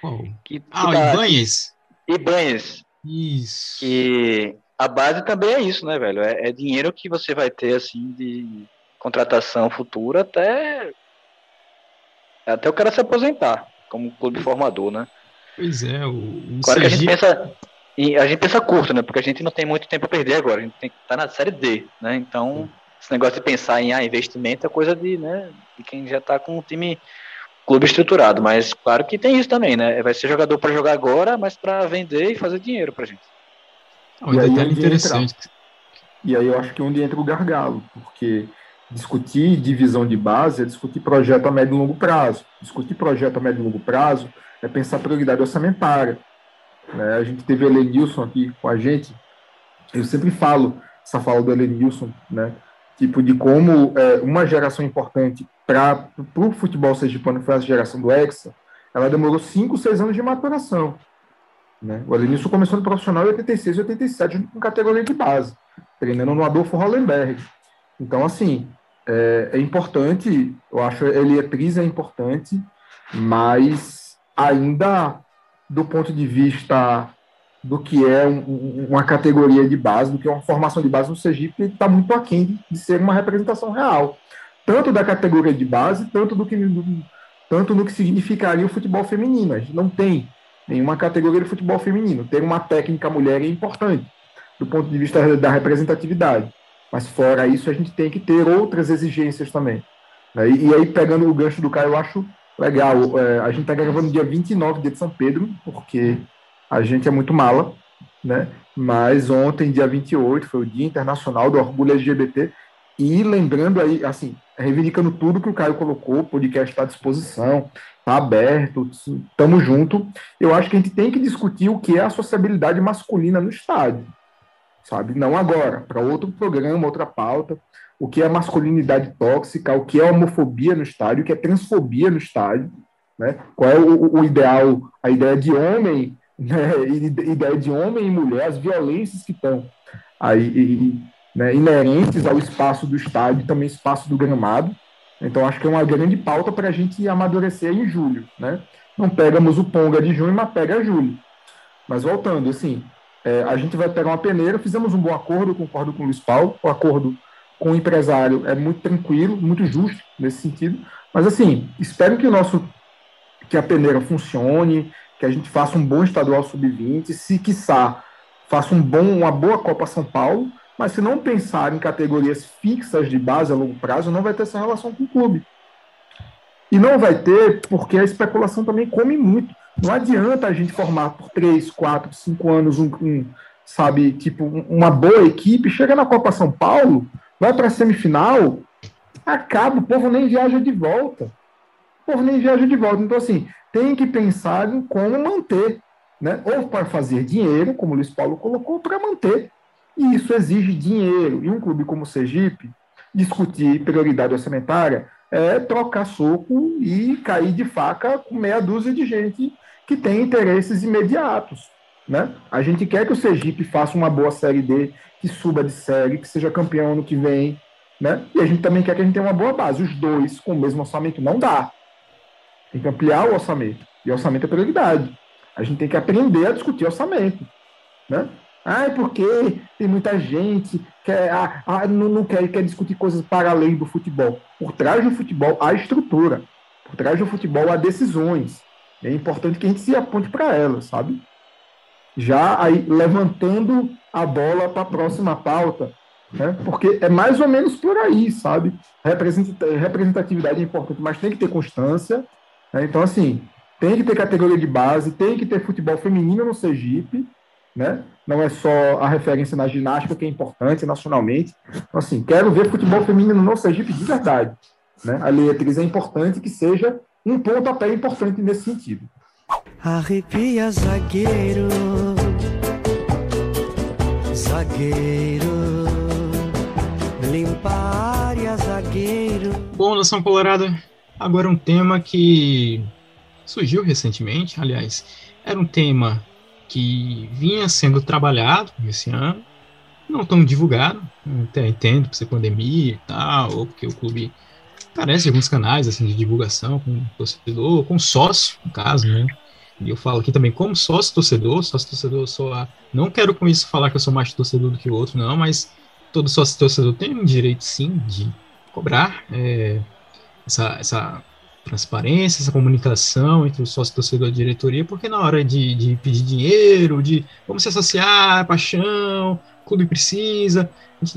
Qual? Que, que ah, tá, Ibanhes. Ibanhes. Isso. Que a base também é isso, né, velho? É, é dinheiro que você vai ter, assim, de contratação futura até até o cara se aposentar como clube formador, né? Pois é, o, o claro que a gente pensa e a gente pensa curto, né? Porque a gente não tem muito tempo a perder agora. A gente tem que estar tá na série D, né? Então, esse negócio de pensar em ah, investimento é coisa de, né, de quem já está com um time clube estruturado, mas claro que tem isso também, né? Vai ser jogador para jogar agora, mas para vender e fazer dinheiro pra gente. Um detalhe interessante. Entra, e aí eu acho que é onde entra o gargalo, porque discutir divisão de base é discutir projeto a médio e longo prazo. Discutir projeto a médio e longo prazo é pensar prioridade orçamentária. Né? A gente teve o Elenilson aqui com a gente. Eu sempre falo essa fala do Elenilson, né? Tipo, de como é, uma geração importante para o futebol sergipano, foi a geração do Hexa, ela demorou 5, 6 anos de maturação. Né? O Elenilson começou no profissional em 86 e 87, com categoria de base, treinando no Adolfo Hollenberg. Então, assim, é, é importante, eu acho a Elietriz é importante, mas ainda do ponto de vista do que é um, uma categoria de base, do que é uma formação de base no Sergipe, está muito aquém de ser uma representação real, tanto da categoria de base, tanto do que do, tanto no que significaria o futebol feminino. A gente não tem nenhuma categoria de futebol feminino. Ter uma técnica mulher é importante do ponto de vista da representatividade. Mas fora isso, a gente tem que ter outras exigências também. Né? E, e aí, pegando o gancho do Caio, eu acho legal. É, a gente está gravando dia 29 dia de São Pedro, porque a gente é muito mala, né? Mas ontem, dia 28, foi o Dia Internacional do Orgulho LGBT. E lembrando aí, assim, reivindicando tudo que o Caio colocou, o podcast está à disposição, está aberto, estamos junto. Eu acho que a gente tem que discutir o que é a sociabilidade masculina no estádio sabe? Não agora, para outro programa, outra pauta. O que é masculinidade tóxica, o que é homofobia no estádio, o que é transfobia no estádio, né? Qual é o, o ideal, a ideia de homem, *laughs* né? ideia de homem e mulher, as violências que estão aí e, né? inerentes ao espaço do estádio, também espaço do gramado. Então acho que é uma grande pauta para a gente amadurecer em julho, né? Não pegamos o Ponga de junho, mas pega julho. Mas voltando, assim, é, a gente vai pegar uma peneira, fizemos um bom acordo, concordo com o Luiz Paulo, o acordo com o empresário é muito tranquilo, muito justo nesse sentido, mas assim, espero que o nosso, que a peneira funcione, que a gente faça um bom estadual sub-20, se quiçá faça um bom, uma boa Copa São Paulo, mas se não pensar em categorias fixas de base a longo prazo, não vai ter essa relação com o clube. E não vai ter porque a especulação também come muito. Não adianta a gente formar por três, quatro, cinco anos um, um sabe, tipo, uma boa equipe, chega na Copa São Paulo, vai para a semifinal, acaba, o povo nem viaja de volta. O povo nem viaja de volta. Então, assim, tem que pensar em como manter, né? Ou para fazer dinheiro, como o Luiz Paulo colocou, para manter. E isso exige dinheiro. E um clube como o Sergipe, discutir prioridade orçamentária é trocar soco e cair de faca com meia dúzia de gente que tem interesses imediatos. Né? A gente quer que o Sergipe faça uma boa Série D, que suba de série, que seja campeão ano que vem. Né? E a gente também quer que a gente tenha uma boa base. Os dois com o mesmo orçamento não dá. Tem que ampliar o orçamento. E orçamento é prioridade. A gente tem que aprender a discutir orçamento. Né? Ah, é porque tem muita gente que ah, ah, não, não quer, quer discutir coisas para além do futebol. Por trás do futebol há estrutura. Por trás do futebol há decisões. É importante que a gente se aponte para elas, sabe? já aí levantando a bola para a próxima pauta, né? Porque é mais ou menos por aí, sabe? Representatividade é importante, mas tem que ter constância. Né? Então, assim, tem que ter categoria de base, tem que ter futebol feminino no Sergipe, né? Não é só a referência na ginástica que é importante nacionalmente. Então, assim, quero ver futebol feminino no Sergipe de verdade. Né? A Leatriz é importante que seja um pontapé importante nesse sentido. Arrepia zagueiro, zagueiro, limpa a área, zagueiro. Bom, Nação Colorada, agora um tema que surgiu recentemente, aliás, era um tema que vinha sendo trabalhado esse ano, não tão divulgado, até entendo por ser pandemia e tal, ou porque o clube carece de alguns canais assim, de divulgação com torcedor, com sócio, no caso, né? E eu falo aqui também como sócio torcedor, sócio torcedor só não quero com isso falar que eu sou mais torcedor do que o outro, não, mas todo sócio torcedor tem um direito sim de cobrar é, essa, essa transparência, essa comunicação entre o sócio torcedor e a diretoria, porque na hora de, de pedir dinheiro, de vamos se associar, paixão, o clube precisa,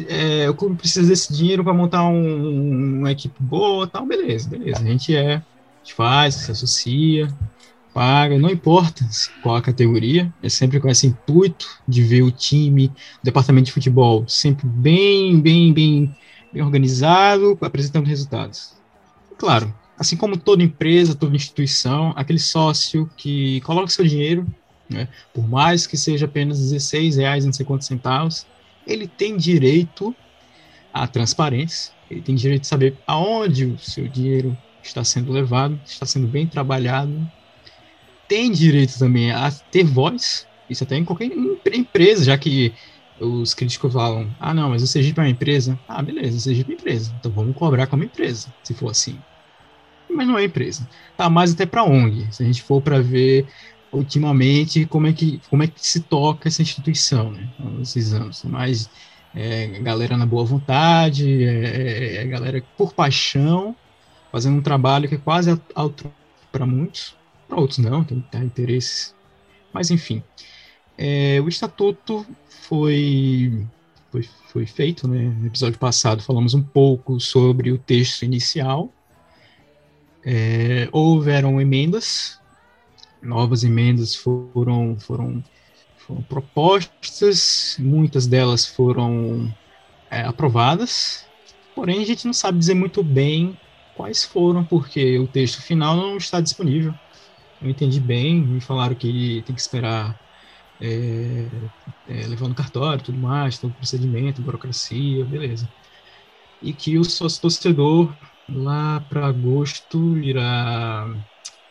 é, o clube precisa desse dinheiro para montar um, uma equipe boa, tal, beleza, beleza. A gente é, a gente faz, se associa, paga, não importa qual a categoria, é sempre com esse intuito de ver o time, o departamento de futebol sempre bem, bem, bem, bem organizado, apresentando resultados. Claro, assim como toda empresa, toda instituição, aquele sócio que coloca seu dinheiro, né, por mais que seja apenas 16 reais, não sei quantos centavos, ele tem direito à transparência, ele tem direito de saber aonde o seu dinheiro está sendo levado, está sendo bem trabalhado, tem direito também a ter voz, isso até em qualquer empresa, já que os críticos falam, ah não, mas o Sergipe é uma empresa. Ah, beleza, o Sergipe é uma empresa, então vamos cobrar como empresa, se for assim. Mas não é empresa. Tá mais até para ONG, se a gente for para ver ultimamente como é que como é que se toca essa instituição, né, esses anos. Mas é, galera na boa vontade, é, é, é galera por paixão, fazendo um trabalho que é quase alto para muitos, para outros não, tem que ter interesses. Mas, enfim, é, o estatuto foi, foi, foi feito, né? No episódio passado falamos um pouco sobre o texto inicial. É, houveram emendas, novas emendas foram, foram, foram propostas, muitas delas foram é, aprovadas, porém a gente não sabe dizer muito bem quais foram, porque o texto final não está disponível eu entendi bem, me falaram que tem que esperar é, é, levando cartório, tudo mais, todo procedimento, burocracia, beleza. E que o sócio torcedor lá para agosto irá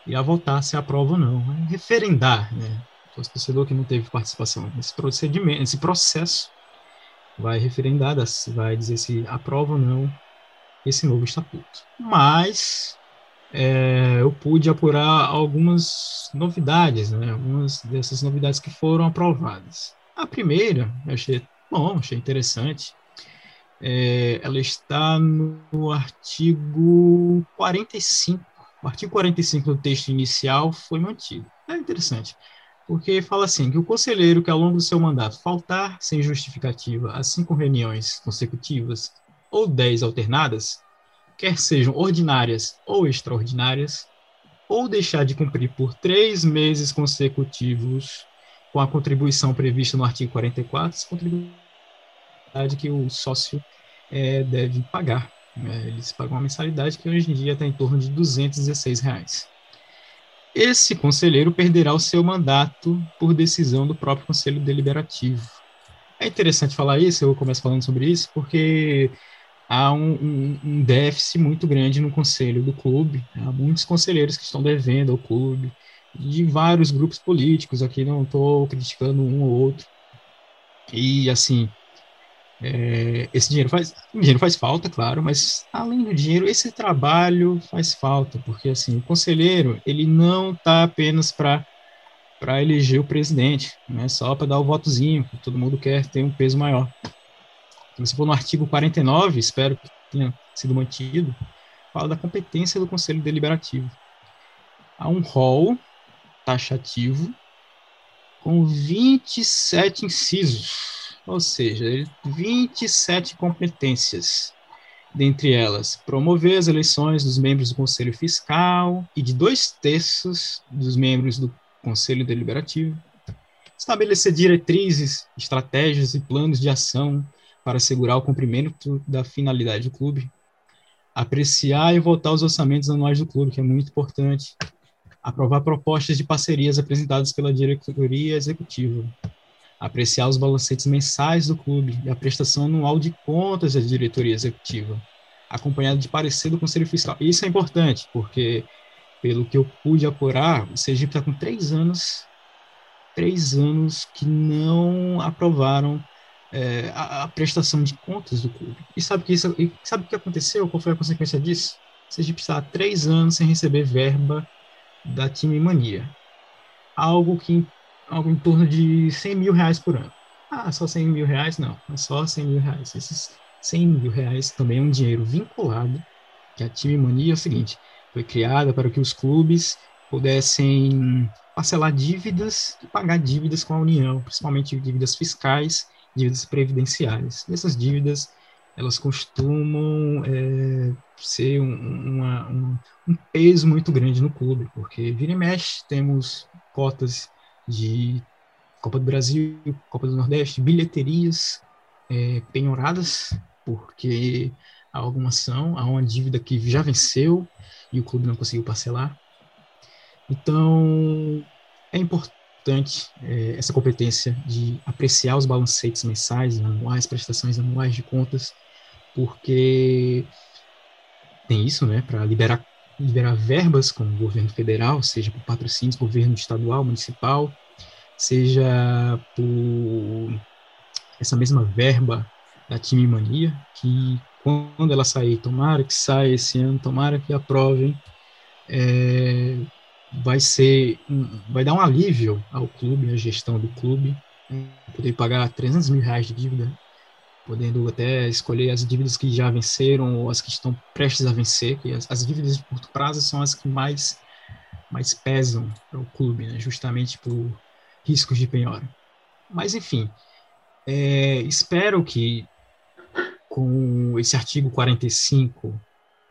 irá votar se aprova ou não, é referendar, né? O sócio torcedor que não teve participação nesse procedimento, nesse processo, vai referendar, vai dizer se aprova ou não esse novo estatuto. Mas é, eu pude apurar algumas novidades, né? Algumas dessas novidades que foram aprovadas. A primeira, eu achei bom, achei interessante. É, ela está no artigo 45. Artigo 45 do texto inicial foi mantido. É interessante, porque fala assim: que o conselheiro que ao longo do seu mandato faltar sem justificativa a cinco reuniões consecutivas ou dez alternadas, quer sejam ordinárias ou extraordinárias, ou deixar de cumprir por três meses consecutivos com a contribuição prevista no artigo 44, essa contribuição que o sócio é, deve pagar. Né? Eles pagam uma mensalidade que hoje em dia está em torno de 216 reais. Esse conselheiro perderá o seu mandato por decisão do próprio Conselho Deliberativo. É interessante falar isso, eu começo falando sobre isso, porque há um, um, um, déficit muito grande no conselho do clube. Há muitos conselheiros que estão devendo ao clube, de vários grupos políticos. Aqui não estou criticando um ou outro. E, assim, é, esse dinheiro faz, dinheiro faz falta, claro, mas além do dinheiro, esse trabalho faz falta, porque, assim, o conselheiro, ele não está apenas para para eleger o presidente, não é só para dar o votozinho, todo mundo quer ter um peso maior. Se você for no artigo 49, espero que tenha sido mantido, fala da competência do Conselho Deliberativo. Há um rol taxativo com 27 incisos, ou seja, 27 competências. Dentre elas, promover as eleições dos membros do Conselho Fiscal e de dois terços dos membros do Conselho Deliberativo, estabelecer diretrizes, estratégias e planos de ação para assegurar o cumprimento da finalidade do clube, apreciar e votar os orçamentos anuais do clube, que é muito importante, aprovar propostas de parcerias apresentadas pela diretoria executiva, apreciar os balancetes mensais do clube e a prestação anual de contas da diretoria executiva, acompanhado de parecer do Conselho Fiscal. Isso é importante, porque, pelo que eu pude apurar, o Sergipe está com três anos, três anos que não aprovaram é, a, a, prestação de contas do clube. E sabe que isso, sabe o que aconteceu? Qual foi a consequência disso? O Sergipe está há três anos sem receber verba da Time Mania. Algo que algo em torno de 100 mil reais por ano. Ah, só 100 mil reais? Não, é só 100 mil reais. Esses 100 mil reais também é um dinheiro vinculado, que a Time Mania é o seguinte, foi criada para que os clubes pudessem parcelar dívidas e pagar dívidas com a União, principalmente dívidas fiscais, dívidas previdenciárias. E essas dívidas, elas costumam é, ser um, uma, um, um peso muito grande no clube, porque vira e mexe, temos cotas de Copa do Brasil, Copa do Nordeste, bilheterias é, penhoradas, porque há alguma ação, há uma dívida que já venceu e o clube não conseguiu parcelar. Então, é importante é, essa competência de apreciar os balancetes mensais, anuais, prestações anuais de contas, porque tem isso, né, para liberar liberar verbas com o governo federal, seja por patrocínios, governo estadual, municipal, seja por essa mesma verba da Time Mania, que quando ela sair, tomara que saia esse ano, tomara que aprovem, é, vai ser, vai dar um alívio ao clube, à gestão do clube, poder pagar 300 mil reais de dívida podendo até escolher as dívidas que já venceram ou as que estão prestes a vencer, que as, as dívidas de curto prazo são as que mais, mais pesam para o clube, né? justamente por riscos de penhora. Mas, enfim, é, espero que com esse artigo 45,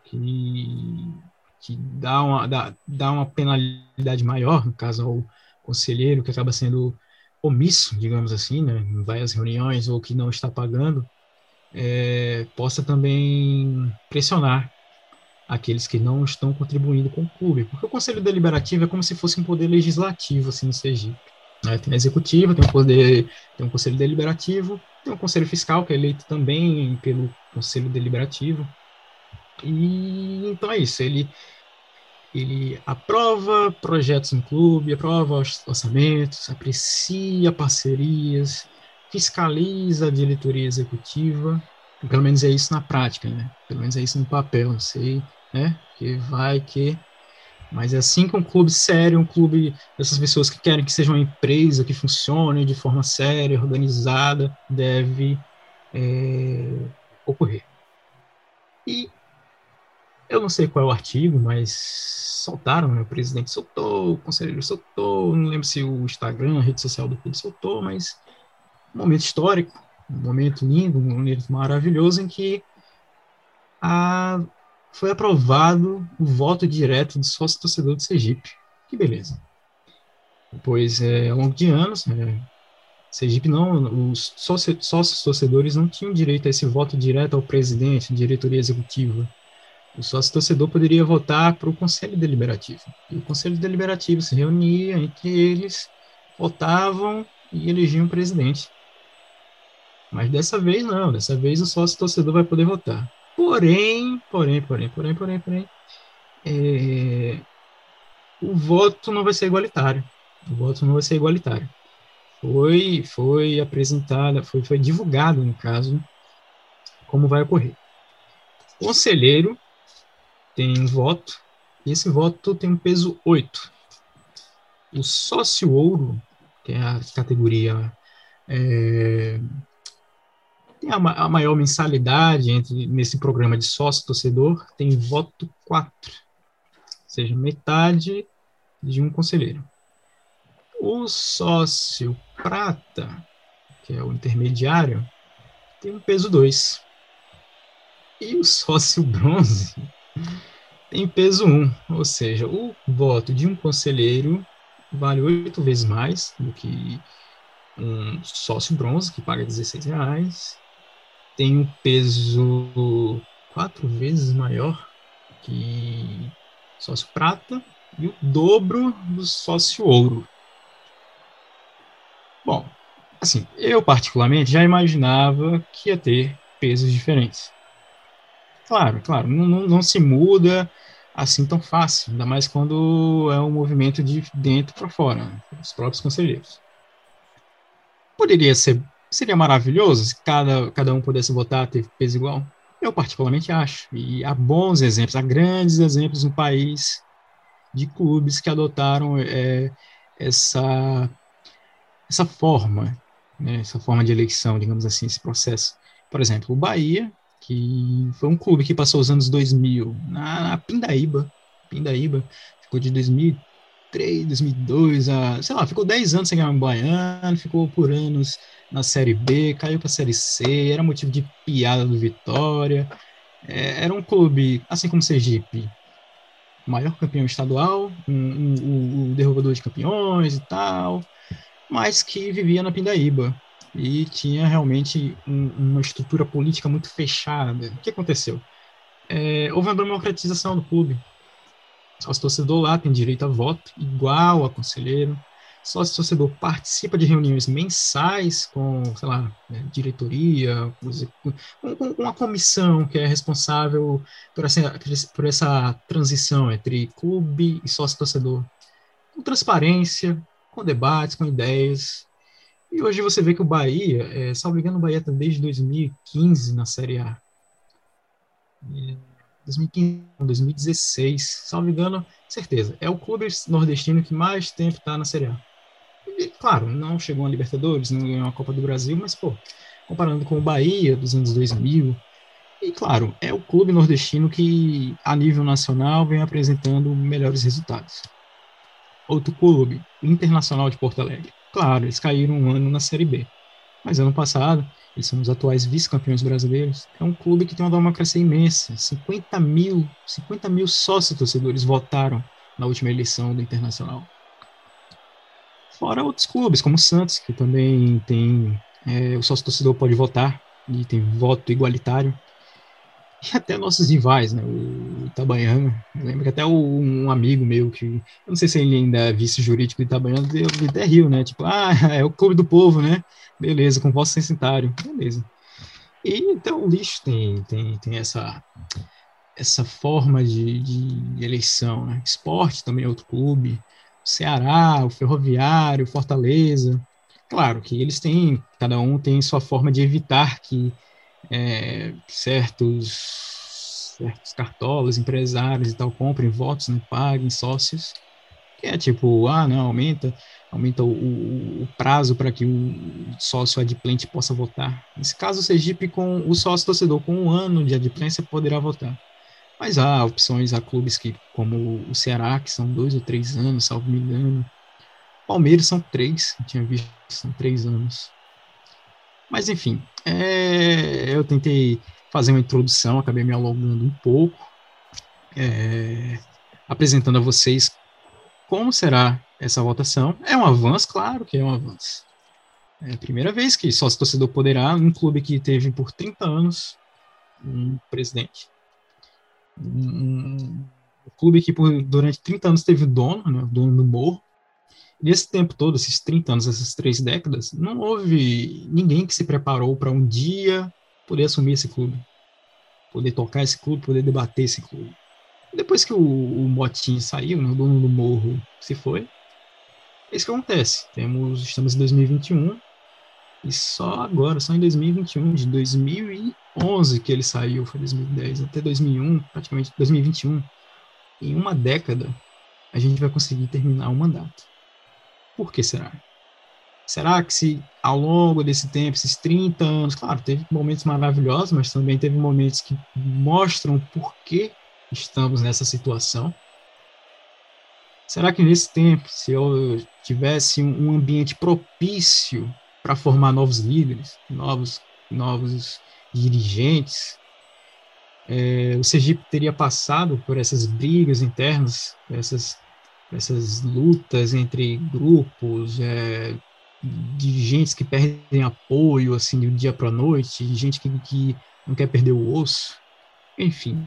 que, que dá, uma, dá, dá uma penalidade maior, no caso ao conselheiro que acaba sendo omisso, digamos assim, né, em várias reuniões ou que não está pagando, é, possa também pressionar aqueles que não estão contribuindo com o clube, porque o Conselho Deliberativo é como se fosse um poder legislativo assim no Sergipe. Né? Tem a executiva, tem o poder, tem um Conselho Deliberativo, tem o Conselho Fiscal que é eleito também pelo Conselho Deliberativo. E então é isso. Ele ele aprova projetos no clube, aprova orçamentos, aprecia parcerias, fiscaliza a diretoria executiva, pelo menos é isso na prática, né? Pelo menos é isso no papel, não sei, né? Que vai que mas é assim que um clube sério, um clube dessas pessoas que querem que seja uma empresa que funcione de forma séria, organizada, deve é, ocorrer. E eu não sei qual é o artigo, mas soltaram, né? o presidente soltou, o conselheiro soltou, não lembro se o Instagram, a rede social do clube soltou, mas um momento histórico, um momento lindo, um momento maravilhoso em que a, foi aprovado o voto direto do sócio torcedor do Sergipe. Que beleza. Pois é, ao longo de anos, é, Sergipe não, os sócios torcedores não tinham direito a esse voto direto ao presidente, diretoria executiva o sócio torcedor poderia votar para o Conselho Deliberativo. E o Conselho Deliberativo se reunia entre eles, votavam e elegiam o presidente. Mas dessa vez não, dessa vez o sócio torcedor vai poder votar. Porém, porém, porém, porém, porém, porém, é, o voto não vai ser igualitário. O voto não vai ser igualitário. Foi, foi apresentada, foi, foi divulgado, no caso, como vai ocorrer. Conselheiro tem voto, e esse voto tem um peso 8. O sócio ouro, que é a categoria é, tem a, a, maior mensalidade entre nesse programa de sócio torcedor, tem voto 4, ou seja, metade de um conselheiro. O sócio prata, que é o intermediário, tem um peso 2. E o sócio bronze tem peso 1, um, ou seja, o voto de um conselheiro vale oito vezes mais do que um sócio bronze, que paga 16 reais, tem um peso quatro vezes maior que sócio prata e o dobro do sócio ouro. Bom, assim, eu particularmente já imaginava que ia ter pesos diferentes. Claro, claro, não, não, se muda assim tão fácil, ainda mais quando é um movimento de dentro para fora, né, os próprios conselheiros. Poderia ser, seria maravilhoso se cada, cada um pudesse votar ter peso igual. Eu particularmente acho, e há bons exemplos, há grandes exemplos no país de clubes que adotaram é, essa essa forma, né, essa forma de eleição, digamos assim, esse processo. Por exemplo, o Bahia que foi um clube que passou os anos 2000 na, na Pindaíba, Pindaíba, ficou de 2003, 2002, a, sei lá, ficou 10 anos sem ganhar um baiano, ficou por anos na Série B, caiu para a Série C, era motivo de piada do Vitória, é, era um clube, assim como Sergipe, maior campeão estadual, um, um, um, um derrubador de campeões e tal, mas que vivia na Pindaíba e tinha realmente um, uma estrutura política muito fechada. O que aconteceu? É, houve uma democratização do clube. Sócio torcedor lá tem direito a voto, igual a conselheiro. Sócio torcedor participa de reuniões mensais com, sei lá, né, diretoria, com, uma comissão que é responsável por essa, por essa transição entre clube e sócio torcedor. Com transparência, com debates, com ideias, e hoje você vê que o Bahia, é, salvo engano, o Bahia está desde 2015 na Série A. É, 2015, 2016, salvo engano, certeza. É o clube nordestino que mais tempo está na Série A. E, claro, não chegou a Libertadores, não ganhou a Copa do Brasil, mas, pô, comparando com o Bahia dos anos 2000, e, claro, é o clube nordestino que, a nível nacional, vem apresentando melhores resultados. Outro clube, Internacional de Porto Alegre. Claro, eles caíram um ano na Série B. Mas ano passado, eles são os atuais vice-campeões brasileiros. É um clube que tem uma democracia imensa. 50 mil, 50 mil sócios torcedores votaram na última eleição do Internacional. Fora outros clubes, como o Santos, que também tem. É, o sócio torcedor pode votar e tem voto igualitário e até nossos rivais, né? O Itabaiana. Eu lembro que até um amigo meu, que eu não sei se ele ainda é vice-jurídico do Itabaiana, deu até rio, né? Tipo, ah, *laughs* é o clube do povo, né? Beleza, com voto censitário. Beleza. E então o lixo tem, tem, tem essa, essa forma de, de eleição, né? Esporte também é outro clube. O Ceará, o Ferroviário, o Fortaleza. Claro que eles têm, cada um tem sua forma de evitar que é, certos, certos cartolas, empresários e tal, comprem votos, né, paguem sócios, que é tipo, ah, não, aumenta, aumenta o, o, o prazo para que o sócio adimplente possa votar. Nesse caso, o Sergipe, com o sócio torcedor com um ano de adimplência, poderá votar. Mas há opções, há clubes que, como o Ceará, que são dois ou três anos, salvo me engano. Palmeiras são três, tinha visto, são três anos. Mas enfim, é, eu tentei fazer uma introdução, acabei me alongando um pouco, é, apresentando a vocês como será essa votação. É um avanço, claro que é um avanço. É a primeira vez que sócio torcedor poderá, um clube que teve por 30 anos um presidente. Um, um clube que por, durante 30 anos teve dono, né, o dono do morro, nesse tempo todo, esses 30 anos, essas três décadas, não houve ninguém que se preparou para um dia poder assumir esse clube, poder tocar esse clube, poder debater esse clube. Depois que o, o saiu, né, o dono do morro se foi, é isso que acontece. Temos, estamos em 2021 e só agora, só em 2021, de 2011 que ele saiu, foi 2010 até 2001, praticamente 2021, em uma década a gente vai conseguir terminar o mandato. Por que será? Será que se ao longo desse tempo, esses 30 anos, claro, teve momentos maravilhosos, mas também teve momentos que mostram por que estamos nessa situação? Será que nesse tempo, se eu tivesse um ambiente propício para formar novos líderes, novos, novos dirigentes, é, o Sergipe teria passado por essas brigas internas, essas, essas lutas entre grupos, é, dirigentes que perdem apoio assim do dia para noite, gente que, que não quer perder o osso, enfim.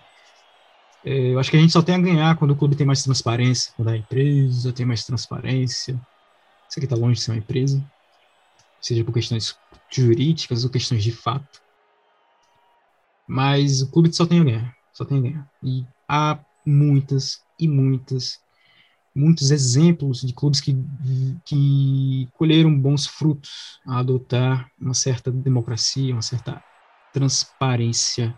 É, eu acho que a gente só tem a ganhar quando o clube tem mais transparência, quando a empresa tem mais transparência. Isso aqui está longe de ser uma empresa, seja por questões jurídicas ou questões de fato. Mas o clube só tem a ganhar, só tem a ganhar. E há muitas e muitas, muitos exemplos de clubes que, que colheram bons frutos a adotar uma certa democracia, uma certa transparência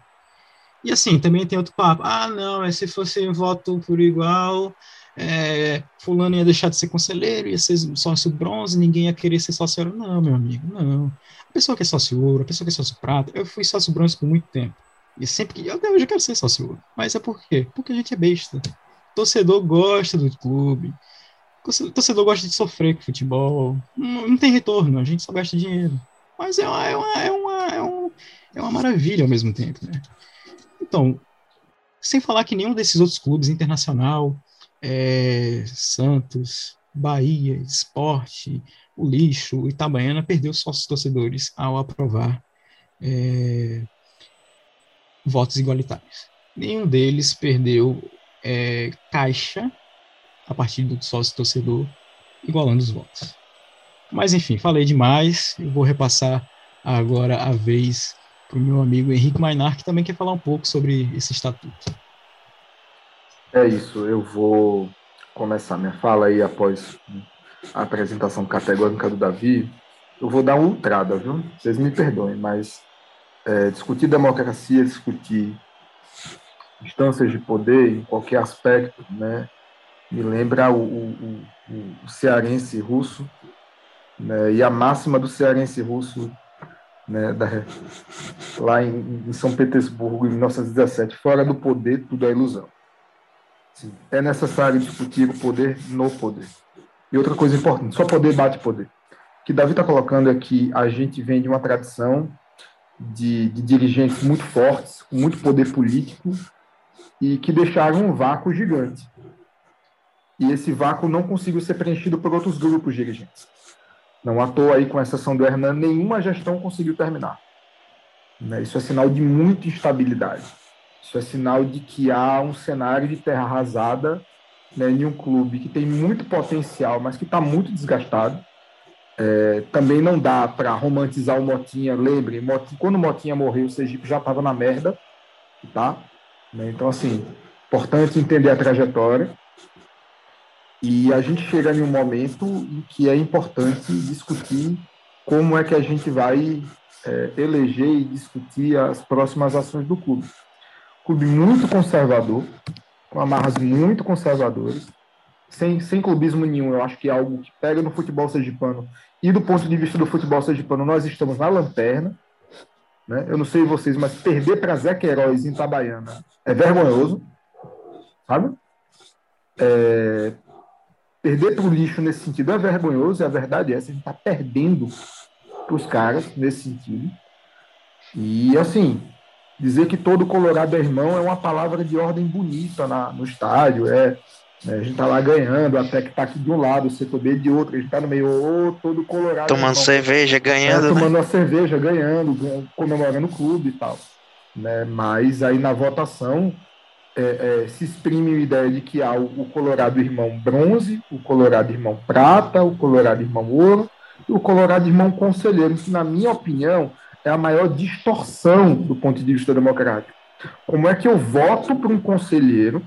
e assim, também tem outro papo. Ah, não, mas se fosse voto por igual, é, fulano ia deixar de ser conselheiro, ia ser sócio bronze, ninguém ia querer ser sócio ouro. Não, meu amigo, não. A pessoa que é sócio ouro, a pessoa que é sócio prata, eu fui sócio bronze por muito tempo. E sempre que. Até hoje eu quero ser sócio ouro. Mas é por quê? Porque a gente é besta. Torcedor gosta do clube. torcedor gosta de sofrer com futebol. Não, não, tem retorno, a gente só gasta dinheiro. Mas é uma, é uma, é uma, é uma, é uma maravilha ao mesmo tempo, né? Então, sem falar que nenhum desses outros clubes internacional, é, Santos, Bahia, Esporte, o Lixo, Itabaiana, perdeu sócios torcedores ao aprovar é, votos igualitários. Nenhum deles perdeu é, caixa a partir do sócio torcedor igualando os votos. Mas enfim, falei demais. Eu vou repassar agora a vez para o meu amigo Henrique Mainar, que também quer falar um pouco sobre esse estatuto. É isso, eu vou começar minha fala aí após a apresentação categórica do Davi. Eu vou dar uma ultrada, viu? Vocês me perdoem, mas é, discutir democracia, discutir instâncias de poder em qualquer aspecto, né, me lembra o, o, o, cearense russo, né, e a máxima do cearense russo né, da, lá em, em, São Petersburgo, em 1917, fora do poder, tudo é ilusão. Sim, é necessário discutir o poder no poder. E outra coisa importante, só poder bate poder. O que Davi está colocando é que a gente vem de uma tradição de, de dirigentes muito fortes, com muito poder político, e que deixaram um vácuo gigante. E esse vácuo não conseguiu ser preenchido por outros grupos dirigentes. Não à toa aí, com exceção do Hernan, nenhuma gestão conseguiu terminar. Né? Isso é sinal de muita instabilidade. Isso é sinal de que há um cenário de terra arrasada né, em um clube que tem muito potencial, mas que está muito desgastado. É, também não dá para romantizar o Motinha. Lembre, quando o Motinha morreu, o Sergipe já estava na merda. Tá? Né? Então, assim, importante entender a trajetória. E a gente chega em um momento em que é importante discutir como é que a gente vai é, eleger e discutir as próximas ações do clube. Clube muito conservador, com amarras muito conservadoras, sem, sem clubismo nenhum. Eu acho que é algo que pega no futebol sergipano. E do ponto de vista do futebol sergipano, nós estamos na lanterna. Né? Eu não sei vocês, mas perder para Zé Queiroz em Itabaiana é vergonhoso. Sabe? É, Perder para o lixo nesse sentido é vergonhoso, e a verdade é essa, a gente está perdendo para os caras nesse sentido. E, assim, dizer que todo Colorado é irmão é uma palavra de ordem bonita na, no estádio, é, né, a gente está lá ganhando, até que está aqui de um lado, o setor B de outro, a gente está no meio, oh, todo Colorado. Tomando é cerveja, ganhando. É, tomando né? uma cerveja, ganhando, comemorando o clube e tal. Né? Mas aí na votação é, é, se exprime a ideia de que há o, o, Colorado Irmão Bronze, o Colorado Irmão Prata, o Colorado Irmão Ouro e o Colorado Irmão Conselheiro, que, na minha opinião, é a maior distorção do ponto de vista democrático. Como é que eu voto para um conselheiro,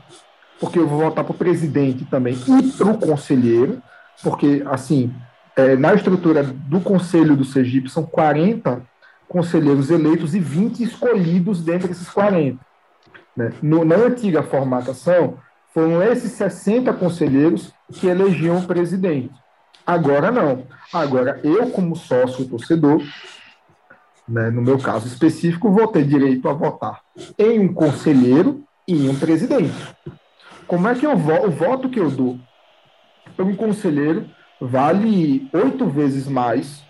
porque eu vou votar para o presidente também e para o conselheiro, porque, assim, é, na estrutura do Conselho do Sergipe são 40 conselheiros eleitos e 20 escolhidos dentre esses 40. Né? No, na antiga formatação, foram esses 60 conselheiros que elegiam o presidente. Agora não. Agora, eu, como sócio torcedor, né, no meu caso específico, vou ter direito a votar em um conselheiro e em um presidente. Como é que eu o voto que eu dou para um conselheiro vale oito vezes mais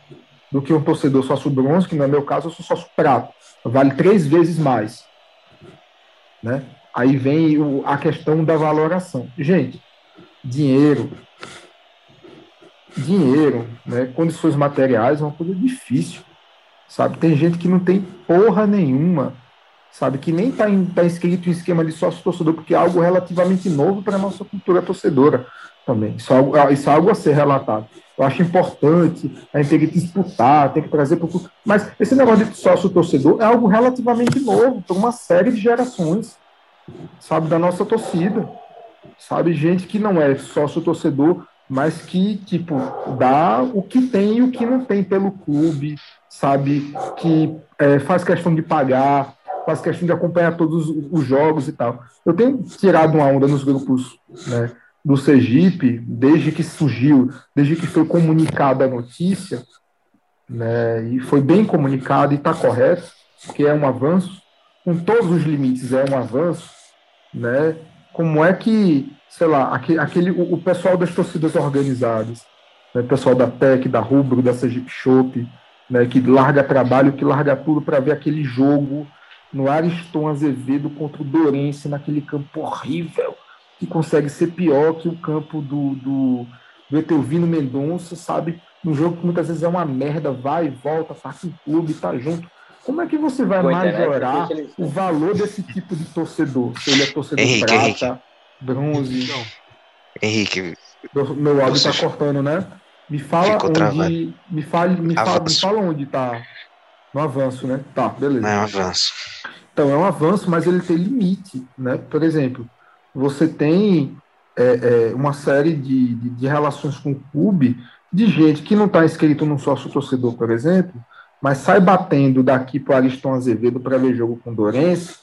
do que um torcedor sócio bronze, que no meu caso eu sou sócio prato, vale três vezes mais. Né? Aí vem o, a questão da valoração. Gente, dinheiro, dinheiro, né, condições materiais é uma coisa difícil, sabe? Tem gente que não tem porra nenhuma, sabe? Que nem está tá inscrito em esquema de sócio torcedor, porque é algo relativamente novo para a nossa cultura torcedora também. Isso é, algo, é, isso é algo a ser relatado. Eu acho importante, a gente tem que disputar, tem que trazer para o. Mas esse negócio de sócio torcedor é algo relativamente novo para uma série de gerações, sabe, da nossa torcida. Sabe, gente que não é sócio torcedor, mas que, tipo, dá o que tem e o que não tem pelo clube, sabe, que é, faz questão de pagar, faz questão de acompanhar todos os jogos e tal. Eu tenho tirado uma onda nos grupos, né, do Sergipe, desde que surgiu, desde que foi comunicada a notícia, né, e foi bem comunicado e está correto, que é um avanço, com todos os limites é um avanço, né, como é que, sei lá, aquele, aquele o, o pessoal das torcidas organizadas, né, o pessoal da TEC, da Rubro, da Sergipe Shop, né, que larga trabalho, que larga tudo para ver aquele jogo no Ariston Azevedo contra o Dorense, naquele campo horrível, que consegue ser pior que o campo do, do, do Etelvino Mendonça, sabe? Um jogo que muitas vezes é uma merda, vai e volta, faz um clube, tá junto. Como é que você vai majorar o valor desse tipo de torcedor? Se ele é torcedor Henrique, prata, Henrique. bronze. Henrique, Meu, meu áudio tá cortando, né? Me fala onde. travado. Me, fale, me, fala, me fala onde tá. No avanço, né? Tá, beleza. é um avanço. Então, é um avanço, mas ele tem limite, né? Por exemplo, você tem é, é, uma série de, de, de relações com o clube de gente que não está inscrito no sócio torcedor, por exemplo, mas sai batendo daqui para o Ariston Azevedo para ver jogo com o Dorense,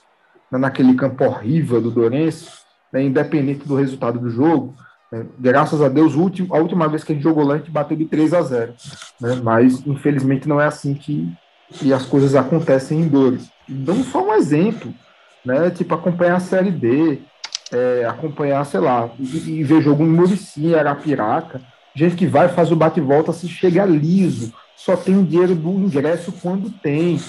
né, naquele campo horrível do Dorense, né, independente do resultado do jogo. né. graças a Deus, a última vez que a gente jogou lá, a gente bateu de 3 a 0. né, mas, infelizmente, não é assim que, que as coisas acontecem em Dores. Dando só um exemplo, né, tipo acompanhar a Série D, é, acompanhar, sei lá, e, e ver jogo em Murici, Arapiraca, gente que vai, faz o bate-volta, se chega liso, só tem o dinheiro do ingresso quando tem,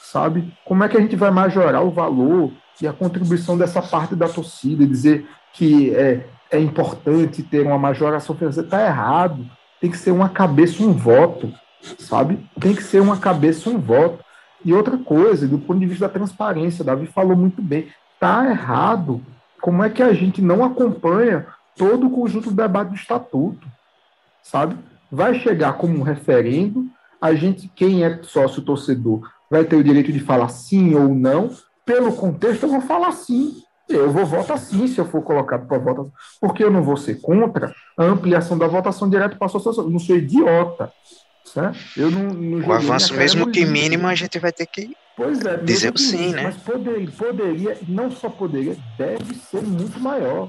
sabe? Como é que a gente vai majorar o valor e a contribuição dessa parte da torcida, e dizer que é, é importante ter uma majoração financeira? Está errado, tem que ser uma cabeça, um voto, sabe? Tem que ser uma cabeça, um voto. E outra coisa, do ponto de vista da transparência, Davi falou muito bem, está errado. Como é que a gente não acompanha todo o conjunto do debate do estatuto? Sabe? Vai chegar como um referendo, a gente, quem é sócio torcedor, vai ter o direito de falar sim ou não. Pelo contexto, eu vou falar sim. Eu vou votar sim se eu for colocado para votação, porque eu não vou ser contra a ampliação da votação direta para a associação. Eu não sou idiota. Certo? Eu não, não O avanço, mesmo que mínimo, a gente vai ter que. Pois é, Dizer sim, né? Mas poderia, poderia, não só poderia, deve ser muito maior.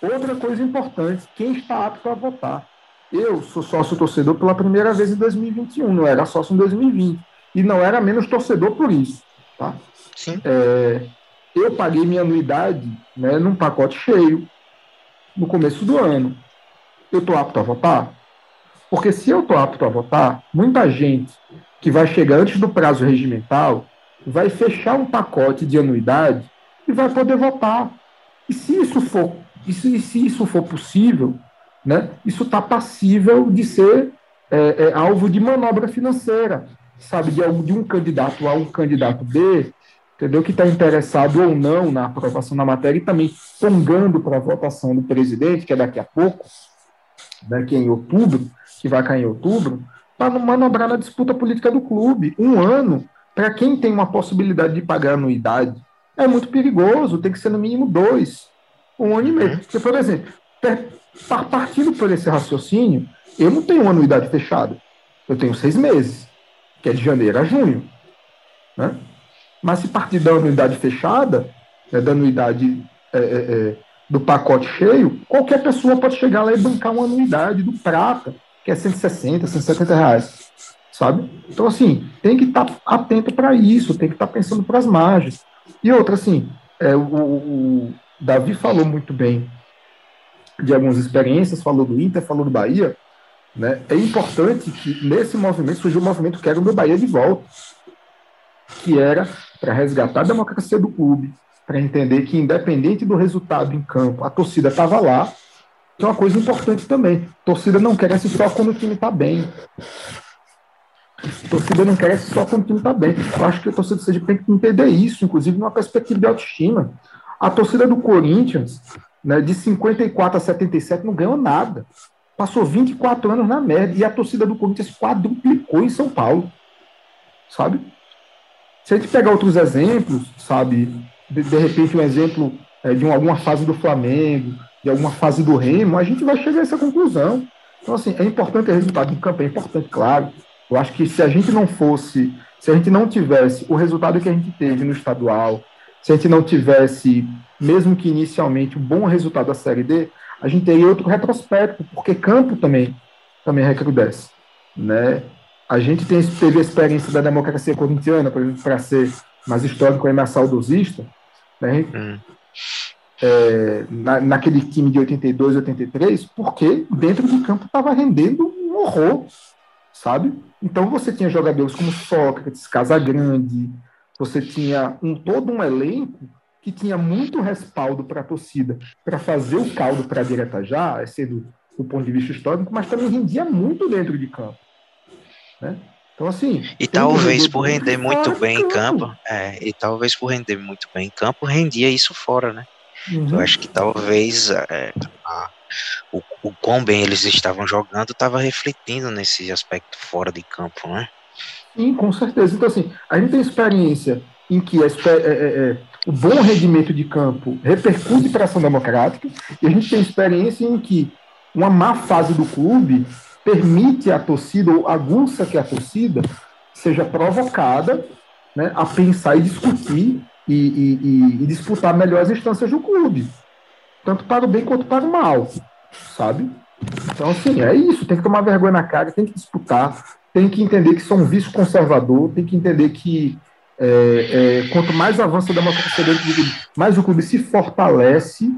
Outra coisa importante, quem está apto a votar. Eu sou sócio torcedor pela primeira vez em 2021, não era sócio em 2020. E não era menos torcedor por isso. Tá? Sim. É, eu paguei minha anuidade né, num pacote cheio no começo do ano. Eu estou apto a votar? Porque se eu estou apto a votar, muita gente que vai chegar antes do prazo regimental vai fechar um pacote de anuidade e vai poder votar. E se isso for, e se, se isso for possível, né, isso está passível de ser é, é, alvo de manobra financeira, sabe, de, de um candidato A, um candidato B, entendeu, que está interessado ou não na aprovação da matéria e também pongando para a votação do presidente, que é daqui a pouco, né, que é em outubro, que vai cair em outubro, para manobrar na disputa política do clube. Um ano, para quem tem uma possibilidade de pagar anuidade, é muito perigoso, tem que ser no mínimo dois, um ano e meio. Porque, por exemplo, partindo por esse raciocínio, eu não tenho uma anuidade fechada, eu tenho seis meses, que é de janeiro a junho. Né? Mas se partir da anuidade fechada, né, da anuidade é, é, é, do pacote cheio, qualquer pessoa pode chegar lá e bancar uma anuidade do prata, que é 160, 170 reais. Sabe? Então, assim, tem que estar atento para isso, tem que estar pensando para as margens. E outra, assim, é, o, o- Davi falou muito bem de algumas experiências, falou do Inter, falou do Bahia, né? É importante que nesse movimento surgiu um movimento que era o meu Bahia de volta, que era para resgatar a democracia do clube, para entender que independente do resultado em campo, a torcida estava lá, é uma coisa importante também. Torcida não cresce só quando o time está bem. Torcida não cresce só quando o time está bem. Eu acho que a torcida Sergipe tem que entender isso, inclusive numa perspectiva de autoestima. A torcida do Corinthians, né, de 54 a 77, não ganhou nada. Passou 24 anos na merda. E a torcida do Corinthians quadruplicou em São Paulo. Sabe? Se a gente pegar outros exemplos, sabe? De, de repente, um exemplo é, de uma, alguma fase do Flamengo, de alguma fase do Remo, a gente vai chegar a essa conclusão. Então, assim, é importante o resultado do campo, é importante, claro. Eu acho que se a gente não fosse, se a gente não tivesse o resultado que a gente teve no estadual, se a gente não tivesse, mesmo que inicialmente, um bom resultado da Série D, a gente teria outro retrospecto, porque campo também, também recrudesce. Né? A gente tem, teve a experiência da democracia corintiana, por exemplo, para ser mais histórico e mais saudosista, né? Hum. É, na, naquele time de 82, 83, porque dentro do campo estava rendendo um horror, sabe? Então você tinha jogadores como Sócrates, Casagrande, você tinha um todo um elenco que tinha muito respaldo para a torcida para fazer o caldo para a direta já, sendo do ponto de vista histórico, mas também rendia muito dentro de campo. Né? Então, assim. E talvez por render muito bem em campo, campo é, e talvez por render muito bem em campo, rendia isso fora, né? Uhum. Eu acho que talvez é, a, o, o quão bem eles estavam jogando estava refletindo nesse aspecto fora de campo, né? Sim, com certeza. Então, assim, a gente tem experiência em que a, é, é, é, o bom rendimento de campo repercute para a ação democrática, e a gente tem experiência em que uma má fase do clube permite a torcida, ou aguça que a torcida seja provocada né, a pensar e discutir e, e, e, disputar melhor as instâncias do clube, tanto para o bem quanto para o mal, sabe? Então, assim, é isso, tem que tomar vergonha na cara, tem que disputar, tem que entender que são um vício conservador, tem que entender que é, é, quanto mais avança a democracia dentro clube, mais o clube se fortalece,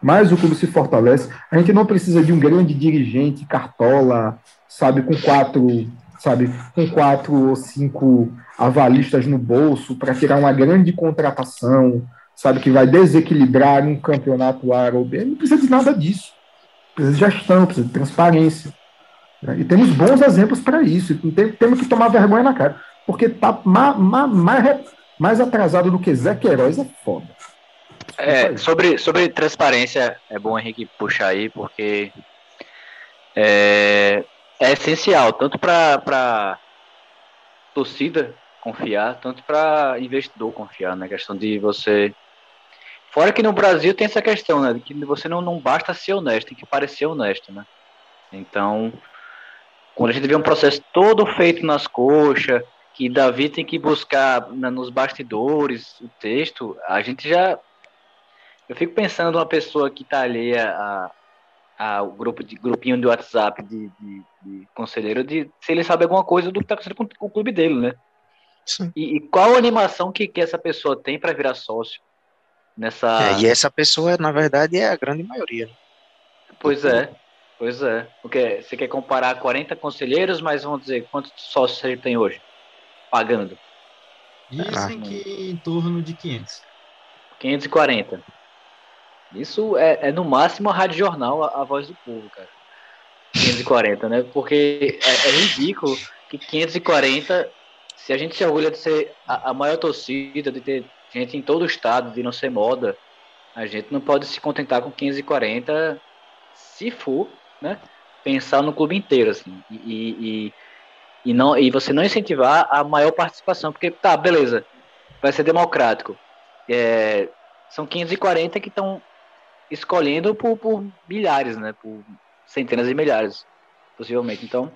mais o clube se fortalece. A gente não precisa de um grande dirigente, cartola, sabe, com quatro, sabe, com quatro ou cinco avalistas no bolso para tirar uma grande contratação, sabe, que vai desequilibrar um campeonato A ou B. Não precisa de nada disso. Precisa de gestão, precisa de transparência. Né? E temos bons exemplos para isso. Tem, temos que tomar vergonha na cara. Porque tá ma, ma, mais, mais atrasado do que Zé Queiroz é foda. É, sobre, sobre transparência, é bom Henrique puxar aí, porque é, é essencial, tanto para torcida confiar, tanto para investidor confiar, na né? questão de você. Fora que no Brasil tem essa questão, né? Que você não, não basta ser honesto, tem que parecer honesto, né? Então, quando a gente vê um processo todo feito nas coxas, que Davi tem que buscar na, nos bastidores o texto, a gente já. Eu fico pensando uma pessoa que está alheia a, ao grupo de grupinho de WhatsApp de, de, de, conselheiro de se ele sabe alguma coisa do que está acontecendo com, o clube dele, né? E, e, qual animação que, que essa pessoa tem para virar sócio nessa? É, e essa pessoa, na verdade, é a grande maioria. Né? Pois é. Pois é. Porque você quer comparar 40 conselheiros, mas vamos dizer, quantos sócios ele tem hoje? Pagando. Dizem ah. que em torno de 500. 540. Isso é, é no máximo a Rádio Jornal, a, a, voz do povo, cara. 540, né? Porque é, é, ridículo que 540, se a gente se orgulha de ser a, a maior torcida, de ter gente em todo o estado, de não ser moda, a gente não pode se contentar com 540 se for né? Pensar no clube inteiro, assim, e, e, e, não, e você não incentivar a maior participação, porque tá, beleza, vai ser democrático. É, são 540 que estão escolhendo por, por milhares, né? Por centenas de milhares, possivelmente. Então,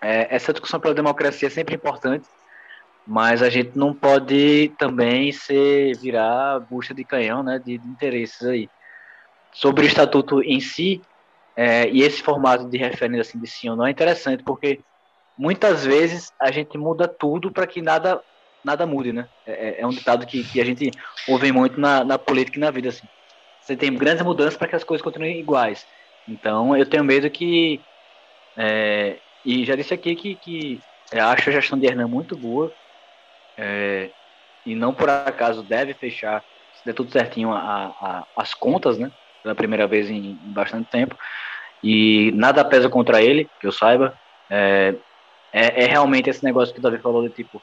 é, essa discussão pela democracia é sempre importante, mas a gente não pode também ser virar bucha de canhão, né? De, de interesses aí. Sobre o estatuto em si, é, e esse formato de referência assim, de sim ou não é interessante, porque muitas vezes a gente muda tudo para que nada nada mude, né? É, é, é, um ditado que, que a gente ouve muito na, na política e na vida, assim. você tem grandes mudanças para que as coisas continuem iguais. Então, eu tenho medo que. É, e já disse aqui que, que eu acho a gestão de Hernan muito boa. É, e não por acaso deve fechar, se der tudo certinho, a, a, as contas, né? Pela primeira vez em, em, bastante tempo. E nada pesa contra ele, que eu saiba. É, é, é realmente esse negócio que o Davi falou de tipo.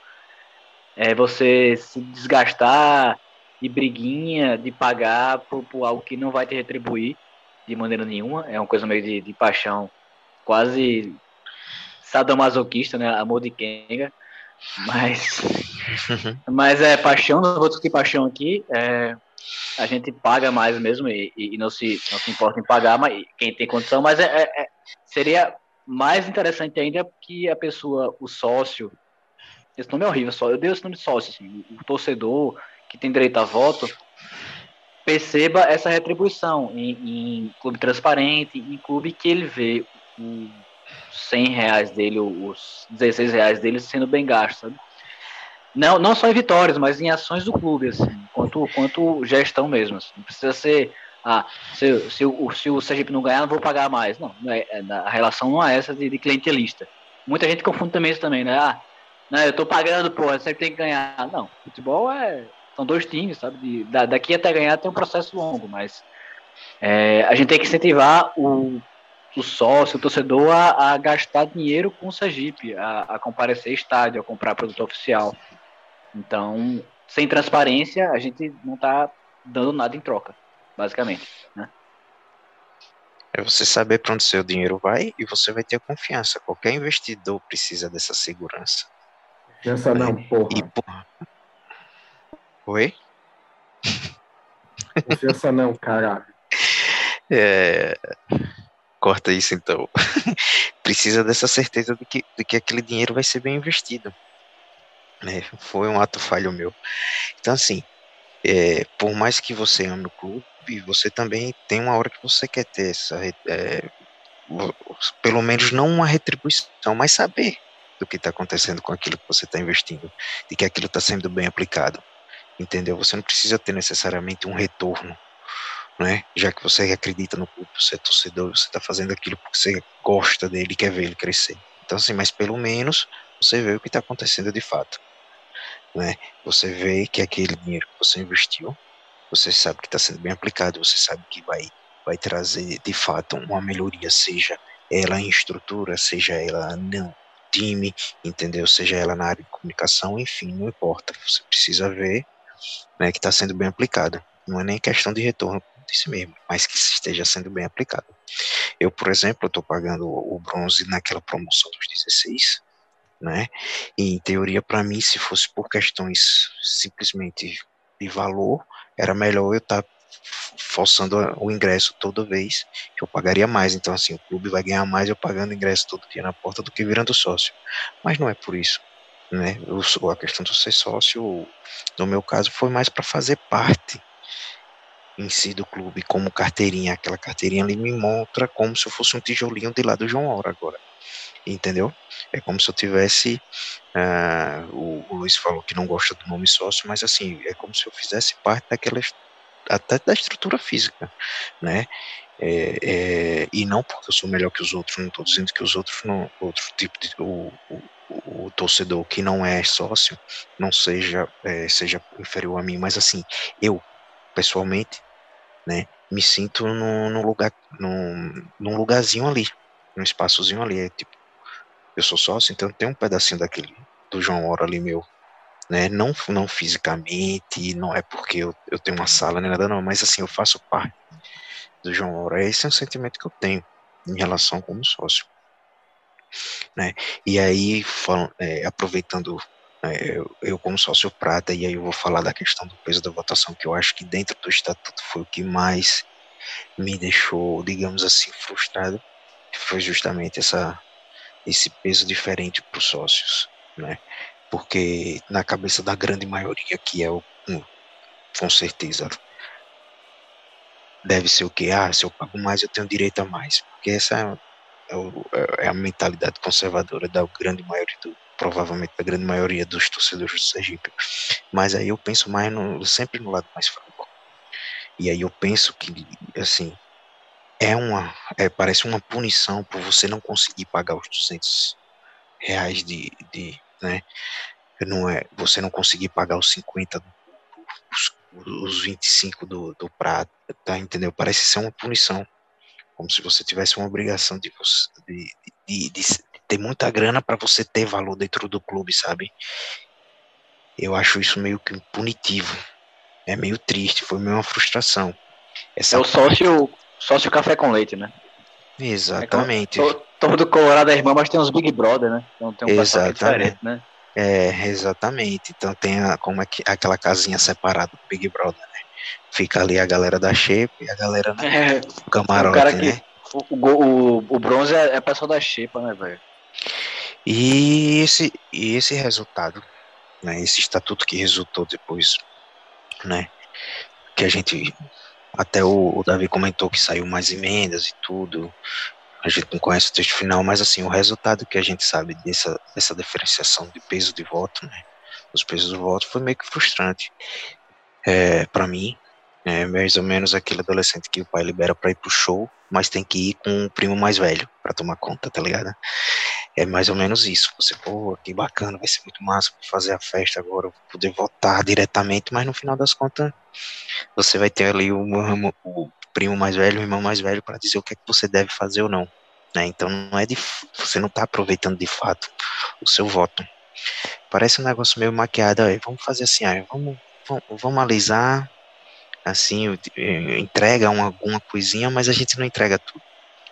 É você se desgastar de briguinha, de pagar por, por, algo que não vai te retribuir de maneira nenhuma. É uma coisa meio de, de paixão, quase sadomasoquista, né? Amor de Kenga. Mas, *laughs* mas é paixão, não vou discutir paixão aqui. É, a gente paga mais mesmo e, e, não, se, não se importa em pagar, mas quem tem condição, mas é, é, é seria mais interessante ainda que a pessoa, o sócio, esse nome é horrível, só eu dei esse nome de sócio, assim, o torcedor, que tem direito a voto perceba essa retribuição em, em clube transparente, em clube que ele vê os 100 reais dele, os 16 reais dele sendo bem gastos, sabe? Não, não só em vitórias, mas em ações do clube, assim, quanto, quanto gestão mesmo. Assim. Não precisa ser, ah, se, se, o, se o Sergipe não ganhar, não vou pagar mais. Não, é, é, a relação não é essa de, de clientelista. Muita gente confunde também isso também, né? Ah, não, eu tô pagando, pô, você tem que ganhar. Não, futebol é são dois times, sabe? De, da, daqui até ganhar tem um processo longo, mas é, a gente tem que incentivar o, o sócio, o torcedor a, a gastar dinheiro com o Sergipe, a, a comparecer estádio, a comprar produto oficial. Então, sem transparência, a gente não está dando nada em troca, basicamente, né? É você saber para onde seu dinheiro vai e você vai ter confiança. Qualquer investidor precisa dessa segurança. Confiança não, porra. E, porra, Oi? Confiança não, caralho. É... Corta isso então. *laughs* Precisa dessa certeza de que, de que aquele dinheiro vai ser bem investido. É, foi um ato falho meu. Então, assim, é, por mais que você ame o clube, você também tem uma hora que você quer ter essa. É, pelo menos não uma retribuição, mas saber do que está acontecendo com aquilo que você está investindo, de que aquilo está sendo bem aplicado entendeu? Você não precisa ter necessariamente um retorno, né? Já que você acredita no clube, você é torcedor, você está fazendo aquilo porque você gosta dele quer ver ele crescer. Então, assim, mas pelo menos você vê o que está acontecendo de fato, né? Você vê que aquele dinheiro que você investiu, você sabe que está sendo bem aplicado, você sabe que vai vai trazer de fato uma melhoria, seja ela em estrutura, seja ela não time, entendeu? Seja ela na área de comunicação, enfim, não importa. Você precisa ver né, que está sendo bem aplicado. Não é nem questão de retorno desse mesmo, mas que esteja sendo bem aplicado. Eu, por exemplo, estou pagando o bronze naquela promoção dos 16, né? E em teoria, para mim, se fosse por questões simplesmente de valor, era melhor eu estar tá forçando o ingresso toda vez que eu pagaria mais. Então, assim, o clube vai ganhar mais eu pagando ingresso todo dia na porta do que virando sócio. Mas não é por isso né? Eu, a questão de ser sócio, no meu caso, foi mais para fazer parte em si do clube, como carteirinha. Aquela carteirinha ali me mostra como se eu fosse um tijolinho de lá do João Aura agora. Entendeu? É como se eu tivesse. Uh, o, o, Luiz falou que não gosta do nome sócio, mas assim, é como se eu fizesse parte daquela. até da estrutura física, né? É, é, e não porque eu sou melhor que os outros, não estou dizendo que os outros não, outro tipo de, o, o, o torcedor que não é sócio não seja é, seja inferior a mim, mas assim, eu pessoalmente, né, me sinto num, lugar num, num lugarzinho ali, num espaçozinho ali, é tipo, eu sou sócio, então tem um pedacinho daquele do João Ora ali meu, né, não não fisicamente, não é porque eu, eu tenho uma sala nem nada não, mas assim, eu faço parte do João Ora, esse é um sentimento que eu tenho em relação como sócio. Né? E aí, falam, é, aproveitando eu, eu, como sócio prata, e aí eu vou falar da questão do peso da votação, que eu acho que dentro do estatuto foi o que mais me deixou, digamos assim, frustrado, foi justamente essa, esse peso diferente para os sócios, né? Porque na cabeça da grande maioria, que é o, com certeza, deve ser o que? Ah, se eu pago mais, eu tenho direito a mais. Porque essa é, é, é a mentalidade conservadora da grande maioria, do, provavelmente da grande maioria dos torcedores do Sergipe. Mas aí eu penso mais no, sempre no lado mais fraco. E aí eu penso que, assim, é uma, é, parece uma punição por você não conseguir pagar os 200 reais de, de né, não é, você não conseguir pagar os 50, os, os 25 do, do prato, tá, entendeu? Parece ser uma punição, como se você tivesse uma obrigação de, de, de, de ter muita grana para você ter valor dentro do clube, sabe? Eu acho isso meio que punitivo, é meio triste, foi meio uma frustração. Essa é o sócio, sócio café com leite, né? Exatamente. É todo Colorado é irmão, mas tem uns Big Brother, né? Então tem um Exatamente. né? É, exatamente. Então tem a, como é que, aquela casinha separada do Big Brother, né? Fica ali a galera da Shape e a galera do é, camarote, o cara que, né? O, o, o bronze é, é pessoal da Shape, né, velho? E esse, e esse resultado, né, esse estatuto que resultou depois, né, que a gente, até o, o Davi comentou que saiu mais emendas e tudo, a gente não conhece o texto final, mas assim, o resultado que a gente sabe dessa, dessa diferenciação de peso de voto, né, os pesos do voto, foi meio que frustrante é, para mim, é mais ou menos aquele adolescente que o pai libera para ir pro show, mas tem que ir com o primo mais velho para tomar conta, tá ligado? É mais ou menos isso. Você, pô, que bacana, vai ser muito massa fazer a festa agora, poder votar diretamente, mas no final das contas, você vai ter ali o, o primo mais velho, o irmão mais velho, para dizer o que é que você deve fazer ou não. Né? Então não é de, você não está aproveitando de fato o seu voto. Parece um negócio meio maquiado. Aí, vamos fazer assim, aí, vamos, vamos, vamos alisar, assim, entrega uma, alguma coisinha, mas a gente não entrega tudo.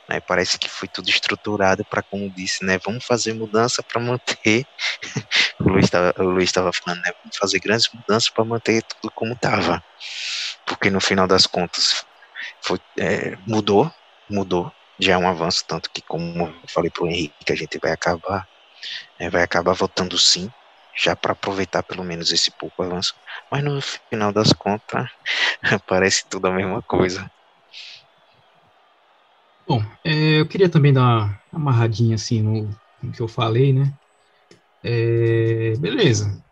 Né? Parece que foi tudo estruturado para, como disse, né? Vamos fazer mudança para manter. *laughs* o Luiz estava falando, né? Vamos fazer grandes mudanças para manter tudo como estava. Porque no final das contas, foi, é, mudou, mudou, já é um avanço, tanto que como eu falei para o Henrique, que a gente vai acabar, é, vai acabar votando sim, já para aproveitar pelo menos esse pouco avanço, mas no final das contas *laughs* parece tudo a mesma coisa. Bom, é, eu queria também dar uma amarradinha assim no, no que eu falei, né? É, beleza,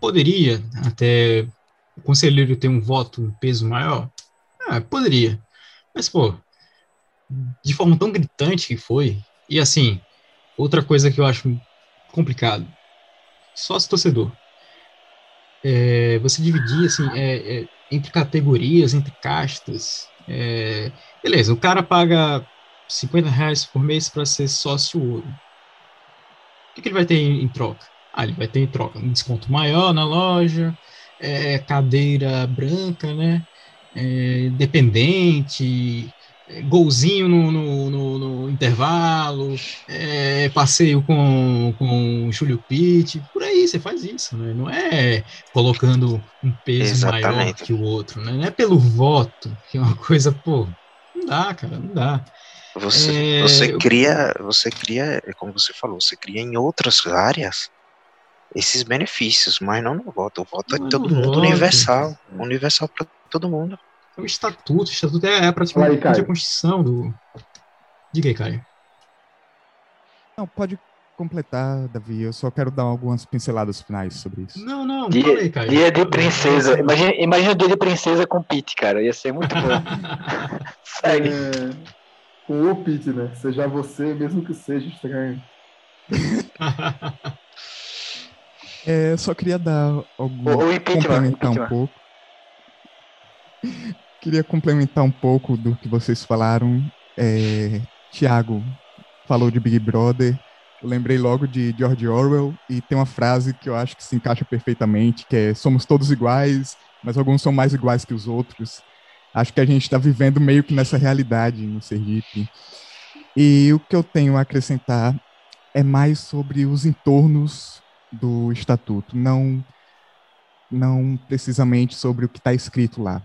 poderia até o conselheiro ter um voto, um peso maior? Ah, poderia. Mas, pô, de forma tão gritante que foi, e assim, outra coisa que eu acho complicado, sócio torcedor. É, você dividir, assim, é, é, entre categorias, entre castas, é, beleza, o cara paga 50 reais por mês para ser sócio ouro. O que, que, ele vai ter em, em, troca? Ah, ele vai ter em troca um desconto maior na loja, é, cadeira branca, né? é, dependente, é, golzinho no, no, no, no intervalo, é, passeio com, com o Júlio Pitt, por aí você faz isso, né? não é colocando um peso Exatamente. maior que o outro, né? não é pelo voto, que é uma coisa, pô, não dá, cara, não dá. Você, é, você cria, você cria, como você falou, você cria em outras áreas esses benefícios, mas não no voto. O voto é todo mundo voto. universal, universal para todo mundo. É o estatuto, o estatuto é, é praticamente aí, a Constituição do. Diga aí, Caio. Não, pode completar, Davi. Eu só quero dar algumas pinceladas finais sobre isso. Não, não, dia, falei, Caio. Dia de princesa. Imagina, imagina o dia de princesa com Pete, cara. Ia ser muito bom. *laughs* Segue. É, com o Pete, né? Seja você, mesmo que seja estranho. *laughs* é, só queria dar algum. O, complementar um pouco. Queria complementar um pouco do que vocês falaram. É, Tiago falou de Big Brother. Eu lembrei logo de George Orwell e tem uma frase que eu acho que se encaixa perfeitamente, que é somos todos iguais, mas alguns são mais iguais que os outros. Acho que a gente está vivendo meio que nessa realidade no Sergipe. E o que eu tenho a acrescentar é mais sobre os entornos do estatuto, não não precisamente sobre o que está escrito lá.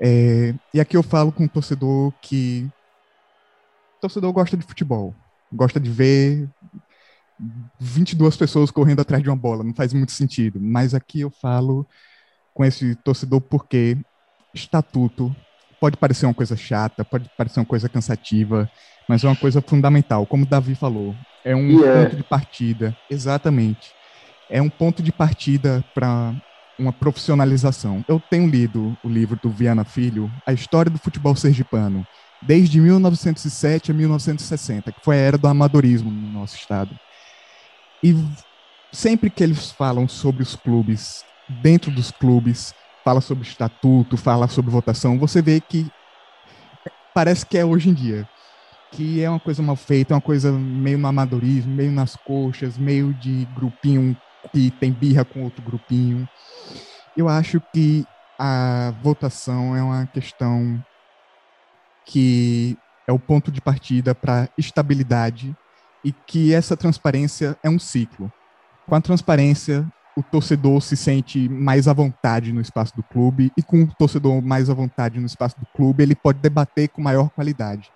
É, e aqui eu falo com um torcedor que. Torcedor gosta de futebol, gosta de ver 22 pessoas correndo atrás de uma bola, não faz muito sentido. Mas aqui eu falo com esse torcedor porque estatuto pode parecer uma coisa chata, pode parecer uma coisa cansativa, mas é uma coisa fundamental, como o Davi falou. É um yeah. ponto de partida, exatamente. É um ponto de partida para uma profissionalização. Eu tenho lido o livro do Viana Filho, A História do Futebol Sergipano, desde 1907 a 1960, que foi a era do amadorismo no nosso estado. E sempre que eles falam sobre os clubes, dentro dos clubes, fala sobre estatuto, fala sobre votação, você vê que parece que é hoje em dia. Que é uma coisa mal feita, é uma coisa meio no amadorismo, meio nas coxas, meio de grupinho que tem birra com outro grupinho. Eu acho que a votação é uma questão que é o ponto de partida para estabilidade e que essa transparência é um ciclo. Com a transparência, o torcedor se sente mais à vontade no espaço do clube e com o torcedor mais à vontade no espaço do clube, ele pode debater com maior qualidade.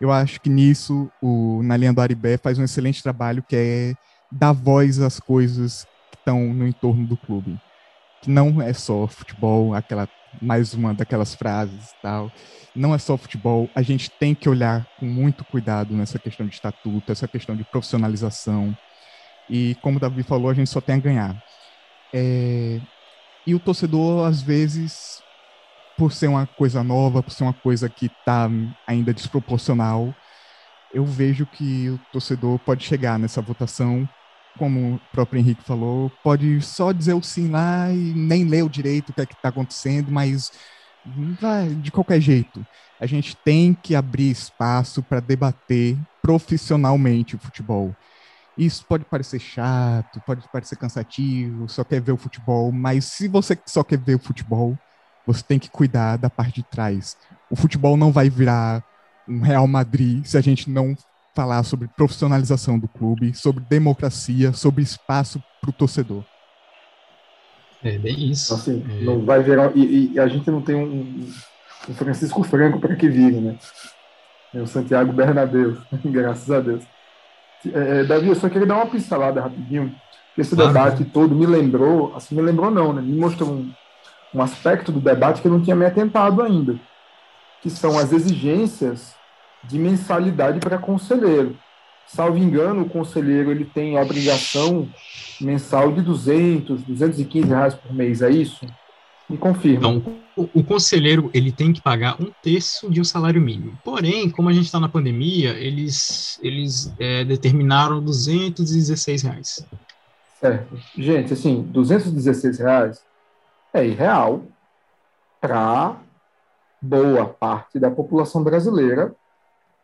Eu acho que nisso o Na Linha do Aribé faz um excelente trabalho que é dar voz às coisas que estão no entorno do clube. Que não é só futebol, aquela mais uma daquelas frases tal. Não é só futebol, a gente tem que olhar com muito cuidado nessa questão de estatuto, essa questão de profissionalização. E como o Davi falou, a gente só tem a ganhar. É... E o torcedor, às vezes, por ser uma coisa nova, por ser uma coisa que está ainda desproporcional, eu vejo que o torcedor pode chegar nessa votação, como o próprio Henrique falou, pode só dizer o sim lá e nem ler o direito o que é está acontecendo, mas vai de qualquer jeito. A gente tem que abrir espaço para debater profissionalmente o futebol. Isso pode parecer chato, pode parecer cansativo, só quer ver o futebol, mas se você só quer ver o futebol, você tem que cuidar da parte de trás. O futebol não vai virar um Real Madrid se a gente não falar sobre profissionalização do clube, sobre democracia, sobre espaço para o torcedor. É bem isso. Assim, é... não vai virar. E, e, a gente não tem um, um Francisco Franco para que vire, né? É o Santiago Bernabéu, *laughs* graças a Deus. É, Davi, eu só queria dar uma pincelada rapidinho. Esse claro. debate todo me lembrou, assim, me lembrou não, né? Me mostrou um, um aspecto do debate que eu não tinha me atentado ainda, que são as exigências de mensalidade para conselheiro. Salvo engano, o conselheiro ele tem a obrigação mensal de 200, 215 reais por mês, é isso? Me confirma. Então, o, o, conselheiro ele tem que pagar um terço de um salário mínimo. Porém, como a gente está na pandemia, eles, eles é, determinaram 216 reais. Certo. Gente, assim, 216 reais é irreal para boa parte da população brasileira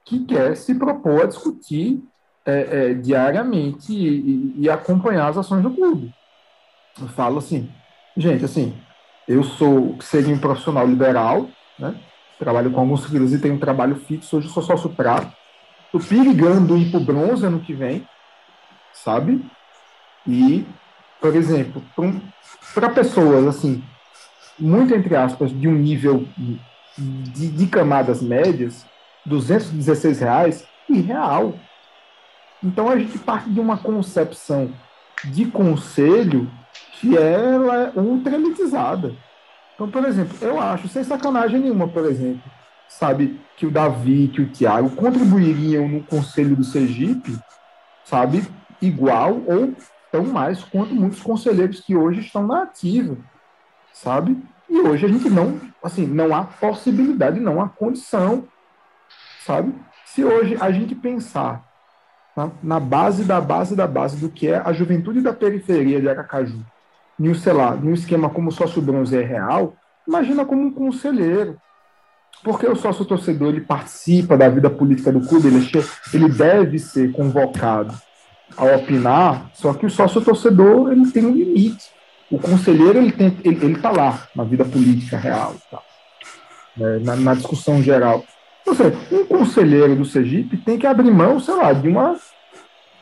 que quer se propor a discutir é, é, diariamente e, e, acompanhar as ações do clube. Eu falo assim, gente, assim, eu sou, seria um profissional liberal, né? trabalho com alguns filhos e tenho um trabalho fixo, hoje sou sócio prato, estou perigando ir para o bronze ano que vem, sabe? E, por exemplo, para pessoas, assim, muito entre aspas, de um nível de, de camadas médias, 216 reais, irreal. Então a gente parte de uma concepção de conselho que ela é ultra elitizada. Então, por exemplo, eu acho, sem sacanagem nenhuma, por exemplo, sabe, que o Davi, que o Tiago contribuiriam no conselho do Sergipe, sabe, igual ou tão mais quanto muitos conselheiros que hoje estão na ativa, sabe? E hoje a gente não, assim, não há possibilidade, não há condição, sabe? Se hoje a gente pensar tá, na base da base da base do que é a juventude da periferia de Aracaju, em, sei lá, num esquema como o sócio bronze é real, imagina como um conselheiro. Porque o sócio torcedor ele participa da vida política do clube, ele, ele deve ser convocado a opinar, só que o sócio torcedor ele tem um limite. O conselheiro ele tem, ele, ele tá lá na vida política real, tá? É, na, na, discussão geral. Ou seja, um conselheiro do Sergipe tem que abrir mão, sei lá, de uma,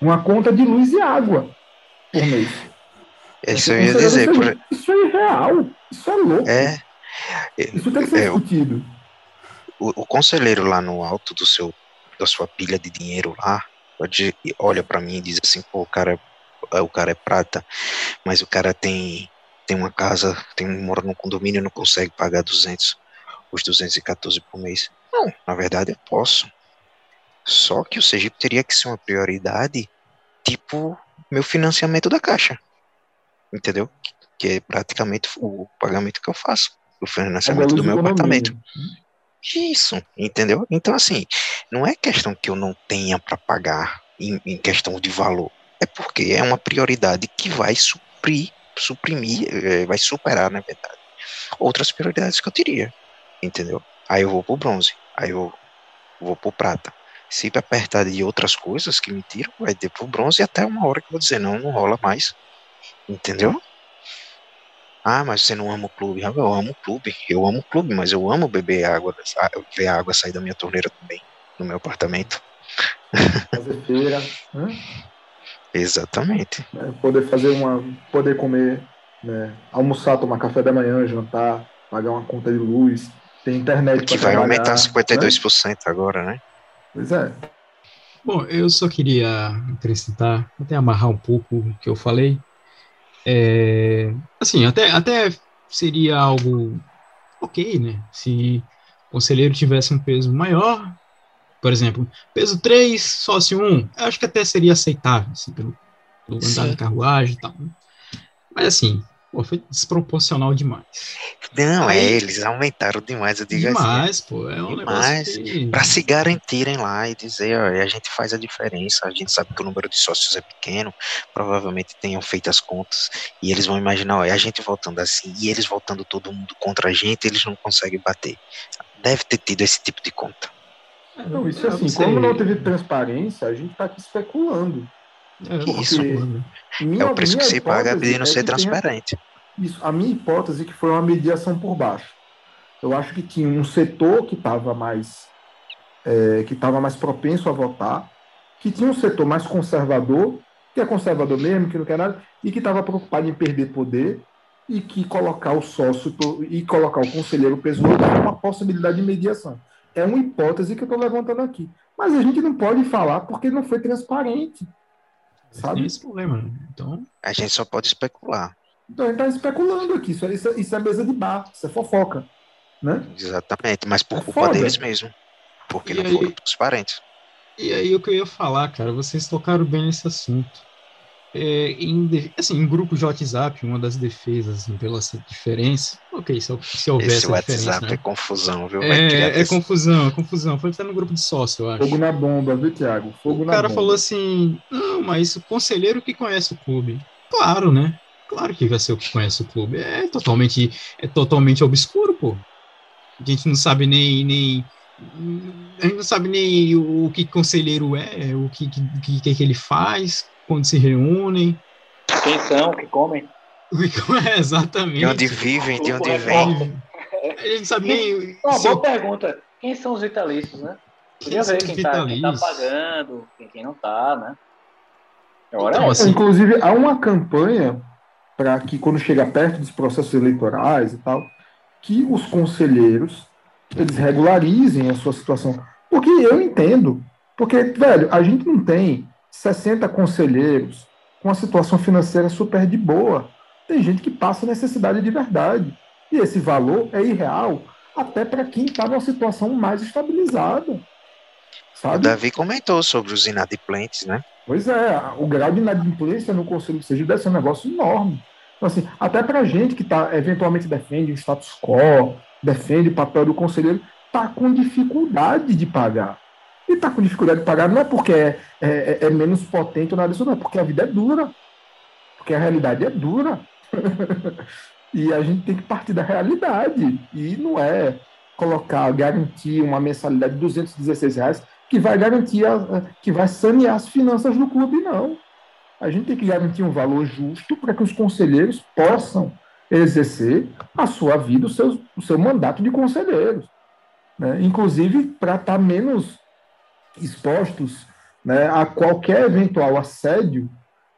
uma conta de luz e água por mês. Isso eu ia dizer. Por... Isso é irreal. Isso é louco. É. Isso tem que ser é, discutido. O, o, conselheiro lá no alto do seu, da sua pilha de dinheiro lá, pode, olha para mim e diz assim, pô, o cara, o cara é prata, mas o cara tem, tem uma casa, tem, mora num condomínio e não consegue pagar 200, os 214 por mês. Não, na verdade eu posso. Só que o Sergipe teria que ser uma prioridade, tipo meu financiamento da Caixa entendeu? que é praticamente o pagamento que eu faço, o É financiamento do meu apartamento. Isso, entendeu? Então, assim, não é questão que eu não tenha para pagar em, em questão de valor. É porque é uma prioridade que vai suprir, suprimir, eh, vai superar, na verdade, outras prioridades que eu teria. Entendeu? Aí eu vou pro bronze, aí eu vou pro prata. Se apertar de outras coisas que me tiram, vai ter pro bronze até uma hora que eu vou dizer, não, não rola mais. Entendeu? Ah, mas você não ama o clube. Ah, Eu amo o clube. Eu amo o clube, mas eu amo beber água, ver a água sair da minha torneira também, no meu apartamento. Fazer feira, né? Exatamente. né? Poder fazer uma. Poder comer, né? Almoçar, tomar café da manhã, jantar, pagar uma conta de luz, ter internet Que vai aumentar né? 52% agora, né? Pois é. Bom, eu só queria acrescentar, até amarrar um pouco o que eu falei. É, assim, até, até seria algo ok, né? Se o conselheiro tivesse um peso maior, por exemplo, peso 3, sócio 1, eu acho que até seria aceitável, assim, pelo, pelo andar da carruagem e tal. né? Mas assim, pô, foi desproporcional demais. Não, é, Aí- eles aumentaram demais, eu digo assim. Demais, pô, é um Demais. negócio que... Para se garantirem lá e dizer, ó, a gente faz a diferença, a gente sabe que o número de sócios é pequeno, provavelmente tenham feito as contas, e eles vão imaginar, ó, é a gente voltando assim, e eles voltando todo mundo contra a gente, eles não conseguem bater. Deve ter tido esse tipo de conta. Não, isso Eu assim, como não teve transparência, a gente está aqui especulando. É, Isso. né? Minha- É o preço que se paga de não é ser transparente. Isso, a minha hipótese é que foi uma mediação por baixo. Eu acho que tinha um setor que estava mais é, que estava mais propenso a votar, que tinha um setor mais conservador, que é conservador mesmo, que não quer nada, e que estava preocupado em perder poder e que colocar o sócio e colocar o conselheiro outro era uma possibilidade de mediação. É uma hipótese que eu estou levantando aqui. Mas a gente não pode falar porque não foi transparente. Sabe? esse problema, né? Então, A gente só pode especular. Então a gente está especulando aqui. Isso é, isso, é, isso é mesa de bar, isso é fofoca. Né? Exatamente, mas por É culpa foda. deles mesmo. Porque E não aí- foram transparentes. E aí o que eu ia falar, cara, vocês tocaram bem nesse assunto. É, em, assim, em grupo de WhatsApp, uma das defesas assim, pela diferença, ok, se, se houver Esse WhatsApp é né? confusão, viu? Vai É, é confusão, é confusão. Foi até no grupo de sócio, eu acho. Fogo na bomba, viu, Tiago? Fogo O na cara bomba. falou assim: não, mas o conselheiro que conhece o clube. Claro, né? Claro que vai ser o que conhece o clube. É totalmente, é totalmente obscuro, pô. A gente não sabe nem, nem. A gente não sabe nem o que conselheiro é, o que, que, que, que ele faz, quando se reúnem. Quem são, que comem. É, *laughs* exatamente. De onde vivem, de onde vêm. A gente não sabe nem. Uma boa o- pergunta. Quem são os vitalícios, né? quem Podia são ver quem tá, quem tá vitalícios. pagando, quem, quem não tá, né? Agora Então, é. assim, Inclusive, há uma campanha para que, quando chega perto dos processos eleitorais e tal, que os conselheiros eles regularizem a sua situação. Porque eu entendo. Porque, velho, a gente não tem 60 conselheiros com uma situação financeira super de boa. Tem gente que passa necessidade de verdade. E esse valor é irreal até para quem está numa situação mais estabilizada. O Sabe? Davi comentou sobre os inadimplentes, né? Pois é, o grau de inadimplência no Conselho de Sergipe deve ser um negócio enorme. Então, assim, até para a gente que tá, eventualmente defende o status quo, defende o papel do conselheiro, está com dificuldade de pagar. E está com dificuldade de pagar não é porque é, é- é menos potente ou nada disso, não, é porque a vida é dura. Porque a realidade é dura. *laughs* e a gente tem que partir da realidade. E não é colocar, garantir uma mensalidade de 216 reais que vai garantir, a- que vai sanear as finanças do clube, não. A gente tem que garantir um valor justo para que os conselheiros possam exercer a sua vida, o seu, o seu mandato de conselheiros. né? Inclusive, para estar menos expostos né, a qualquer eventual assédio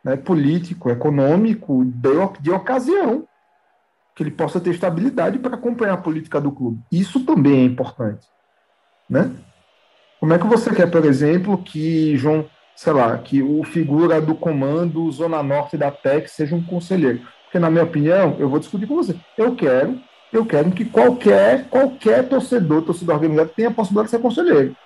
né, político, econômico, de, de ocasião. Que ele possa ter estabilidade para acompanhar a política do clube. Isso também é importante. Né? Como é que você quer, por exemplo, que João, sei lá, que o figura do comando Zona Norte da TEC seja um conselheiro? Porque, na minha opinião, eu vou discutir com você. Eu quero, eu quero que qualquer, qualquer torcedor, torcedor organizado, tenha a possibilidade de ser conselheiro.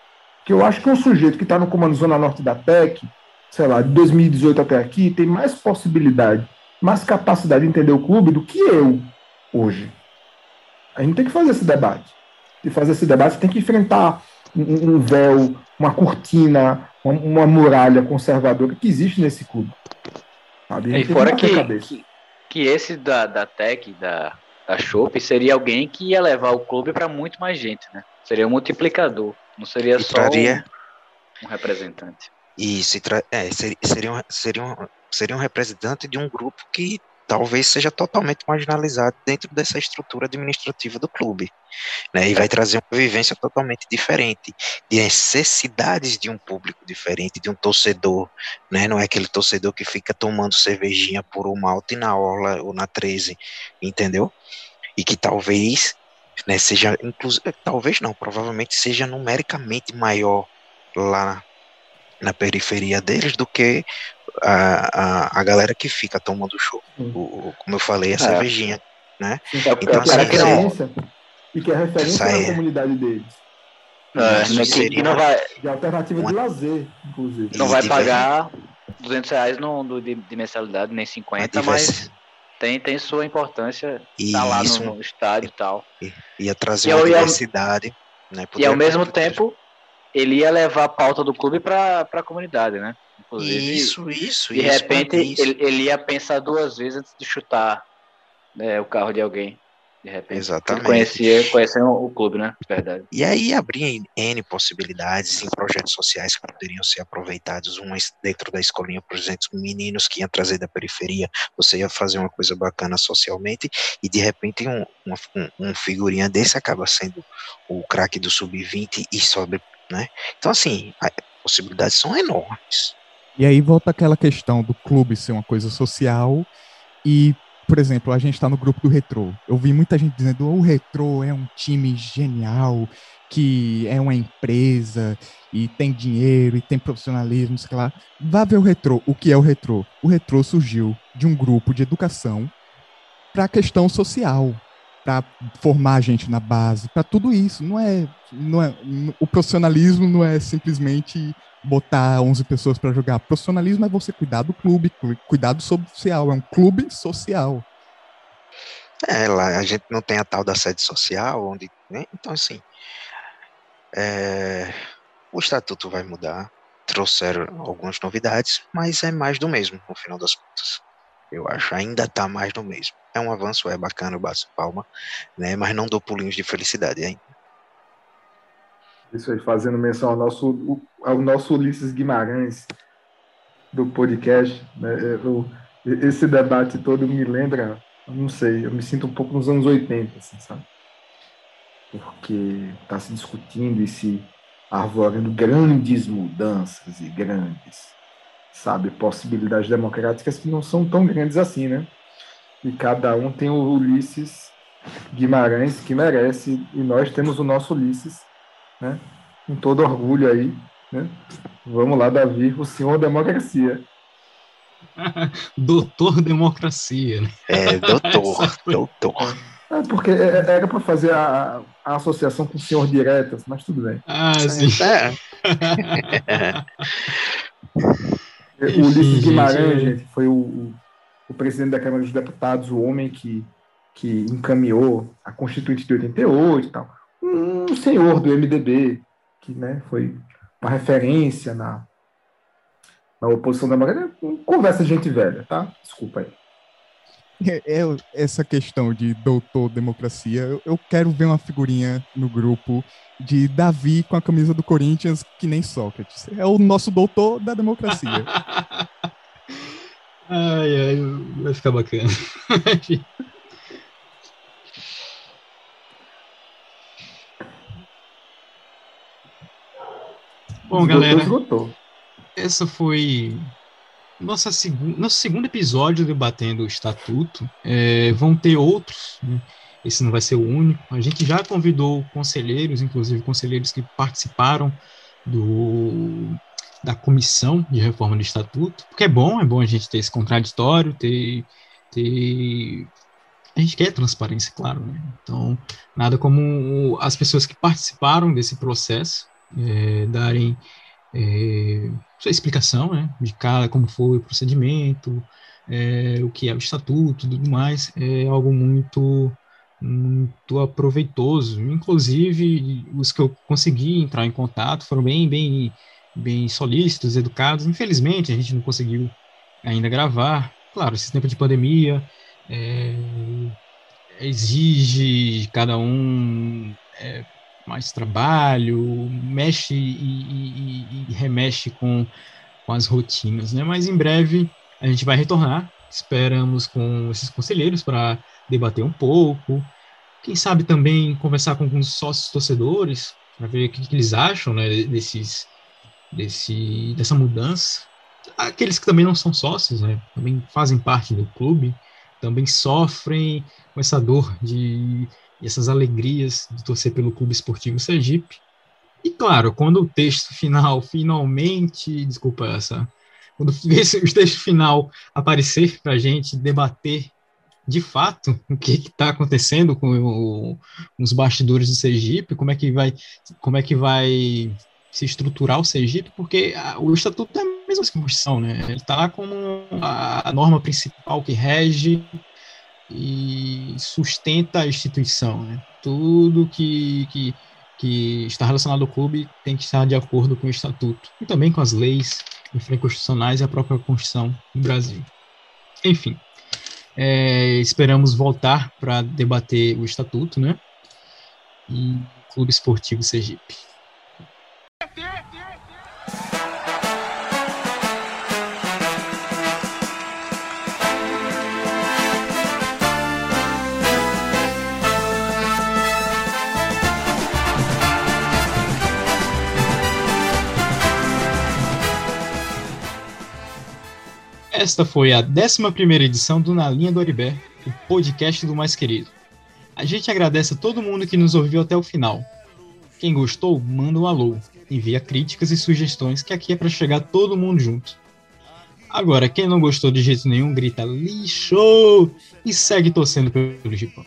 Que eu acho que um sujeito que está no comando Zona Norte da TEC, sei lá, de 2018 até aqui, tem mais possibilidade mais capacidade de entender o clube do que eu hoje. A gente tem que fazer esse debate. E fazer esse debate tem que enfrentar um, um véu, uma cortina, uma, uma, muralha conservadora que existe nesse clube. Sabe? E fora que, que, que, esse da, da Tech, da, da Chopp, seria alguém que ia levar o clube para muito mais gente, né? Seria um multiplicador, não seria só traria... um, um, representante. Isso, é, seria, um, seria, um, seria um representante de um grupo que talvez seja totalmente marginalizado dentro dessa estrutura administrativa do clube, né? E vai trazer uma vivência totalmente diferente, de necessidades de um público diferente, de um torcedor, né? Não é aquele torcedor que fica tomando cervejinha por uma alta na orla ou na 13, entendeu? E que talvez, né, seja inclusive, talvez não, provavelmente seja numericamente maior lá na periferia deles do que a, a, a galera que fica tomando show. O, como eu falei, a é. cervejinha, né? É, então, assim, que referência, e que é referência na é... comunidade deles. É, que, não vai, de alternativa uma... de lazer, inclusive. Não vai pagar 200 reais no, no de, de, mensalidade, nem 50, mas tem, tem sua importância estar tá lá no, no, estádio e tal. Ia trazer e uma diversidade. Né, e ao mesmo tempo, ele ia levar a pauta do clube para a comunidade, né? Inclusive, isso, isso. De isso, repente, isso. Ele, ele ia pensar duas vezes antes de chutar né, o carro de alguém. De repente. Exatamente. Ele conhecia, conhecia o clube, né? Verdade. E aí abria N possibilidades em projetos sociais que poderiam ser aproveitados. Um dentro da escolinha, por exemplo, meninos que iam trazer da periferia, você ia fazer uma coisa bacana socialmente, e de repente um, um, um figurinha desse acaba sendo o craque do sub-20 e sobe, né? Então, assim, possibilidades são enormes. E aí volta aquela questão do clube ser uma coisa social e, por exemplo, a gente está no grupo do Retrô. Eu vi muita gente dizendo o Retrô é um time genial, que é uma empresa e tem dinheiro e tem profissionalismo, sei lá. Vá ver o Retrô. O que é o Retrô? O Retrô surgiu de um grupo de educação para a questão social, para formar a gente na base, para tudo isso. Não é, não é, o profissionalismo não é simplesmente botar 11 pessoas para jogar. Profissionalismo é você cuidar do clube, cuidar do social, é um clube social. É, lá a gente não tem a tal da sede social, onde. Né? Então, assim. É, o estatuto vai mudar, trouxeram algumas novidades, mas é mais do mesmo, no final das contas. Eu acho, ainda está mais do mesmo. É um avanço, é bacana, eu bato palma, né? Mas não dou pulinhos de felicidade ainda. Isso aí, fazendo menção ao nosso, ao nosso Ulisses Guimarães do podcast. Né? Eu, esse debate todo me lembra, não sei, eu me sinto um pouco nos anos 80, assim, sabe? Porque está se discutindo e se arvorando grandes mudanças e grandes, sabe, possibilidades democráticas que não são tão grandes assim, né? E cada um tem o Ulisses Guimarães que merece, e nós temos o nosso Ulisses né? Com todo orgulho aí, né? Vamos lá, Davi, o senhor democracia. *laughs* doutor democracia. Né? É, doutor, *laughs* doutor. É porque é, é, era para fazer a, a, associação com o senhor diretas, mas tudo bem. Ah, sim. É. o Ulisses Guimarães, gente, foi o, o presidente da Câmara dos Deputados, o homem que, que encaminhou a Constituinte de 88 e tal um senhor do MDB, que né, foi uma referência na, na oposição democrática. Conversa de gente velha, tá? Desculpa aí. É, é, essa questão de doutor democracia, eu, eu, quero ver uma figurinha no grupo de Davi com a camisa do Corinthians, que nem Sócrates. É o nosso doutor da democracia. *laughs* ai, ai, vai ficar bacana. *laughs* Bom, esgotou, galera, esgotou. essa foi nossa segu nosso segundo episódio debatendo o estatuto. É, vão ter outros, né? esse não vai ser o único. A gente já convidou conselheiros, inclusive conselheiros que participaram do, da comissão de reforma do estatuto, porque é bom, é bom a gente ter esse contraditório, ter, ter a gente quer transparência, claro, né? Então, nada como as pessoas que participaram desse processo é, darem é, sua explicação, né, de cada, como foi o procedimento, é, o que é o estatuto tudo mais, é algo muito muito aproveitoso. Inclusive, os que eu consegui entrar em contato foram bem, bem, bem solícitos, educados. Infelizmente, a gente não conseguiu ainda gravar. Claro, esse tempo de pandemia é, exige cada um é, mais trabalho, mexe e, e, e, remexe com, com as rotinas, né? Mas em breve a gente vai retornar. Esperamos com esses conselheiros para debater um pouco. Quem sabe também conversar com alguns sócios torcedores para ver o que, que, eles acham né, desses, desse, dessa mudança. Aqueles que também não são sócios, né, também fazem parte do clube, também sofrem com essa dor de essas alegrias de torcer pelo Clube Esportivo Sergipe. E claro, quando o texto final finalmente, desculpa essa, quando *laughs* o texto final aparecer para a gente debater de fato o que está acontecendo com, o, com, os bastidores do Sergipe, como é que vai, como é que vai se estruturar o Sergipe, porque a, o estatuto é a mesma Constituição, né? Ele está lá como a, a norma principal que rege e sustenta a instituição, né? Tudo que, que, que está relacionado ao clube tem que estar de acordo com o estatuto e também com as leis infraconstitucionais e a própria Constituição do Brasil. Enfim, é, esperamos voltar para debater o estatuto, né? E Clube Esportivo Sergipe. Esta foi a 11 edição do Na Linha do Oribé, o podcast do Mais Querido. A gente agradece a todo mundo que nos ouviu até o final. Quem gostou, manda um alô, envia críticas e sugestões, que aqui é para chegar todo mundo junto. Agora, quem não gostou de jeito nenhum, grita lixo e segue torcendo pelo Gipão.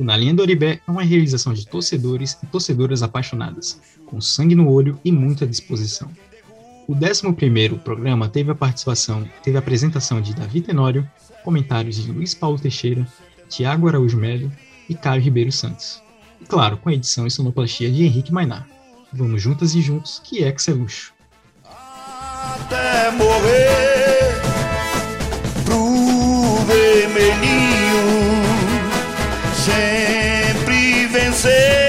O Na Linha do Oribé é uma realização de torcedores e torcedoras apaixonadas, com sangue no olho e muita disposição. O 11 programa teve a participação, teve a apresentação de Davi Tenório, comentários de Luiz Paulo Teixeira, Tiago Araújo Melo e Caio Ribeiro Santos. E claro, com a edição e sonoplastia de Henrique Mainar. Vamos juntas e juntos, que é que é luxo. Até morrer pro vermelhinho sempre vencer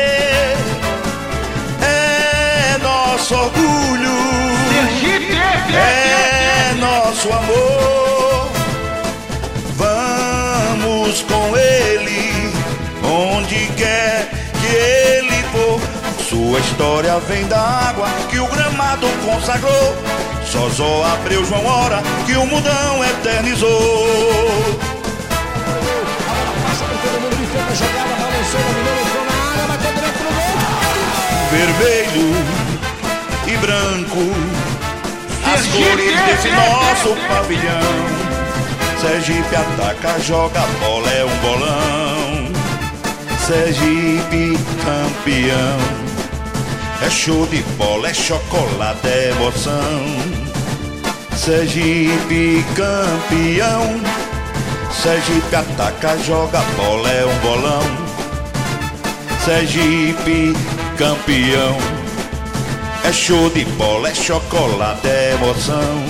Sua história vem da água que o gramado consagrou. Só abriu João Hora que o mudão eternizou. Vermelho e branco as cores desse nosso pavilhão. Sergipe ataca, joga bola, é um bolão. Sergipe campeão. É show de bola, é chocolate, é emoção. Sergipe campeão. Sergipe ataca, joga bola, é um bolão. Sergipe campeão. É show de bola, é chocolate, é emoção.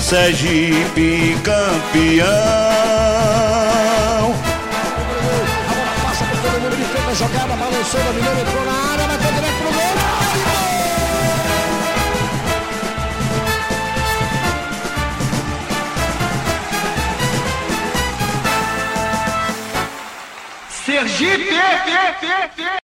Sergipe campeão. A bola passa por todo mundo a jogada, balançou, dominou, entrou na área, Sergipe!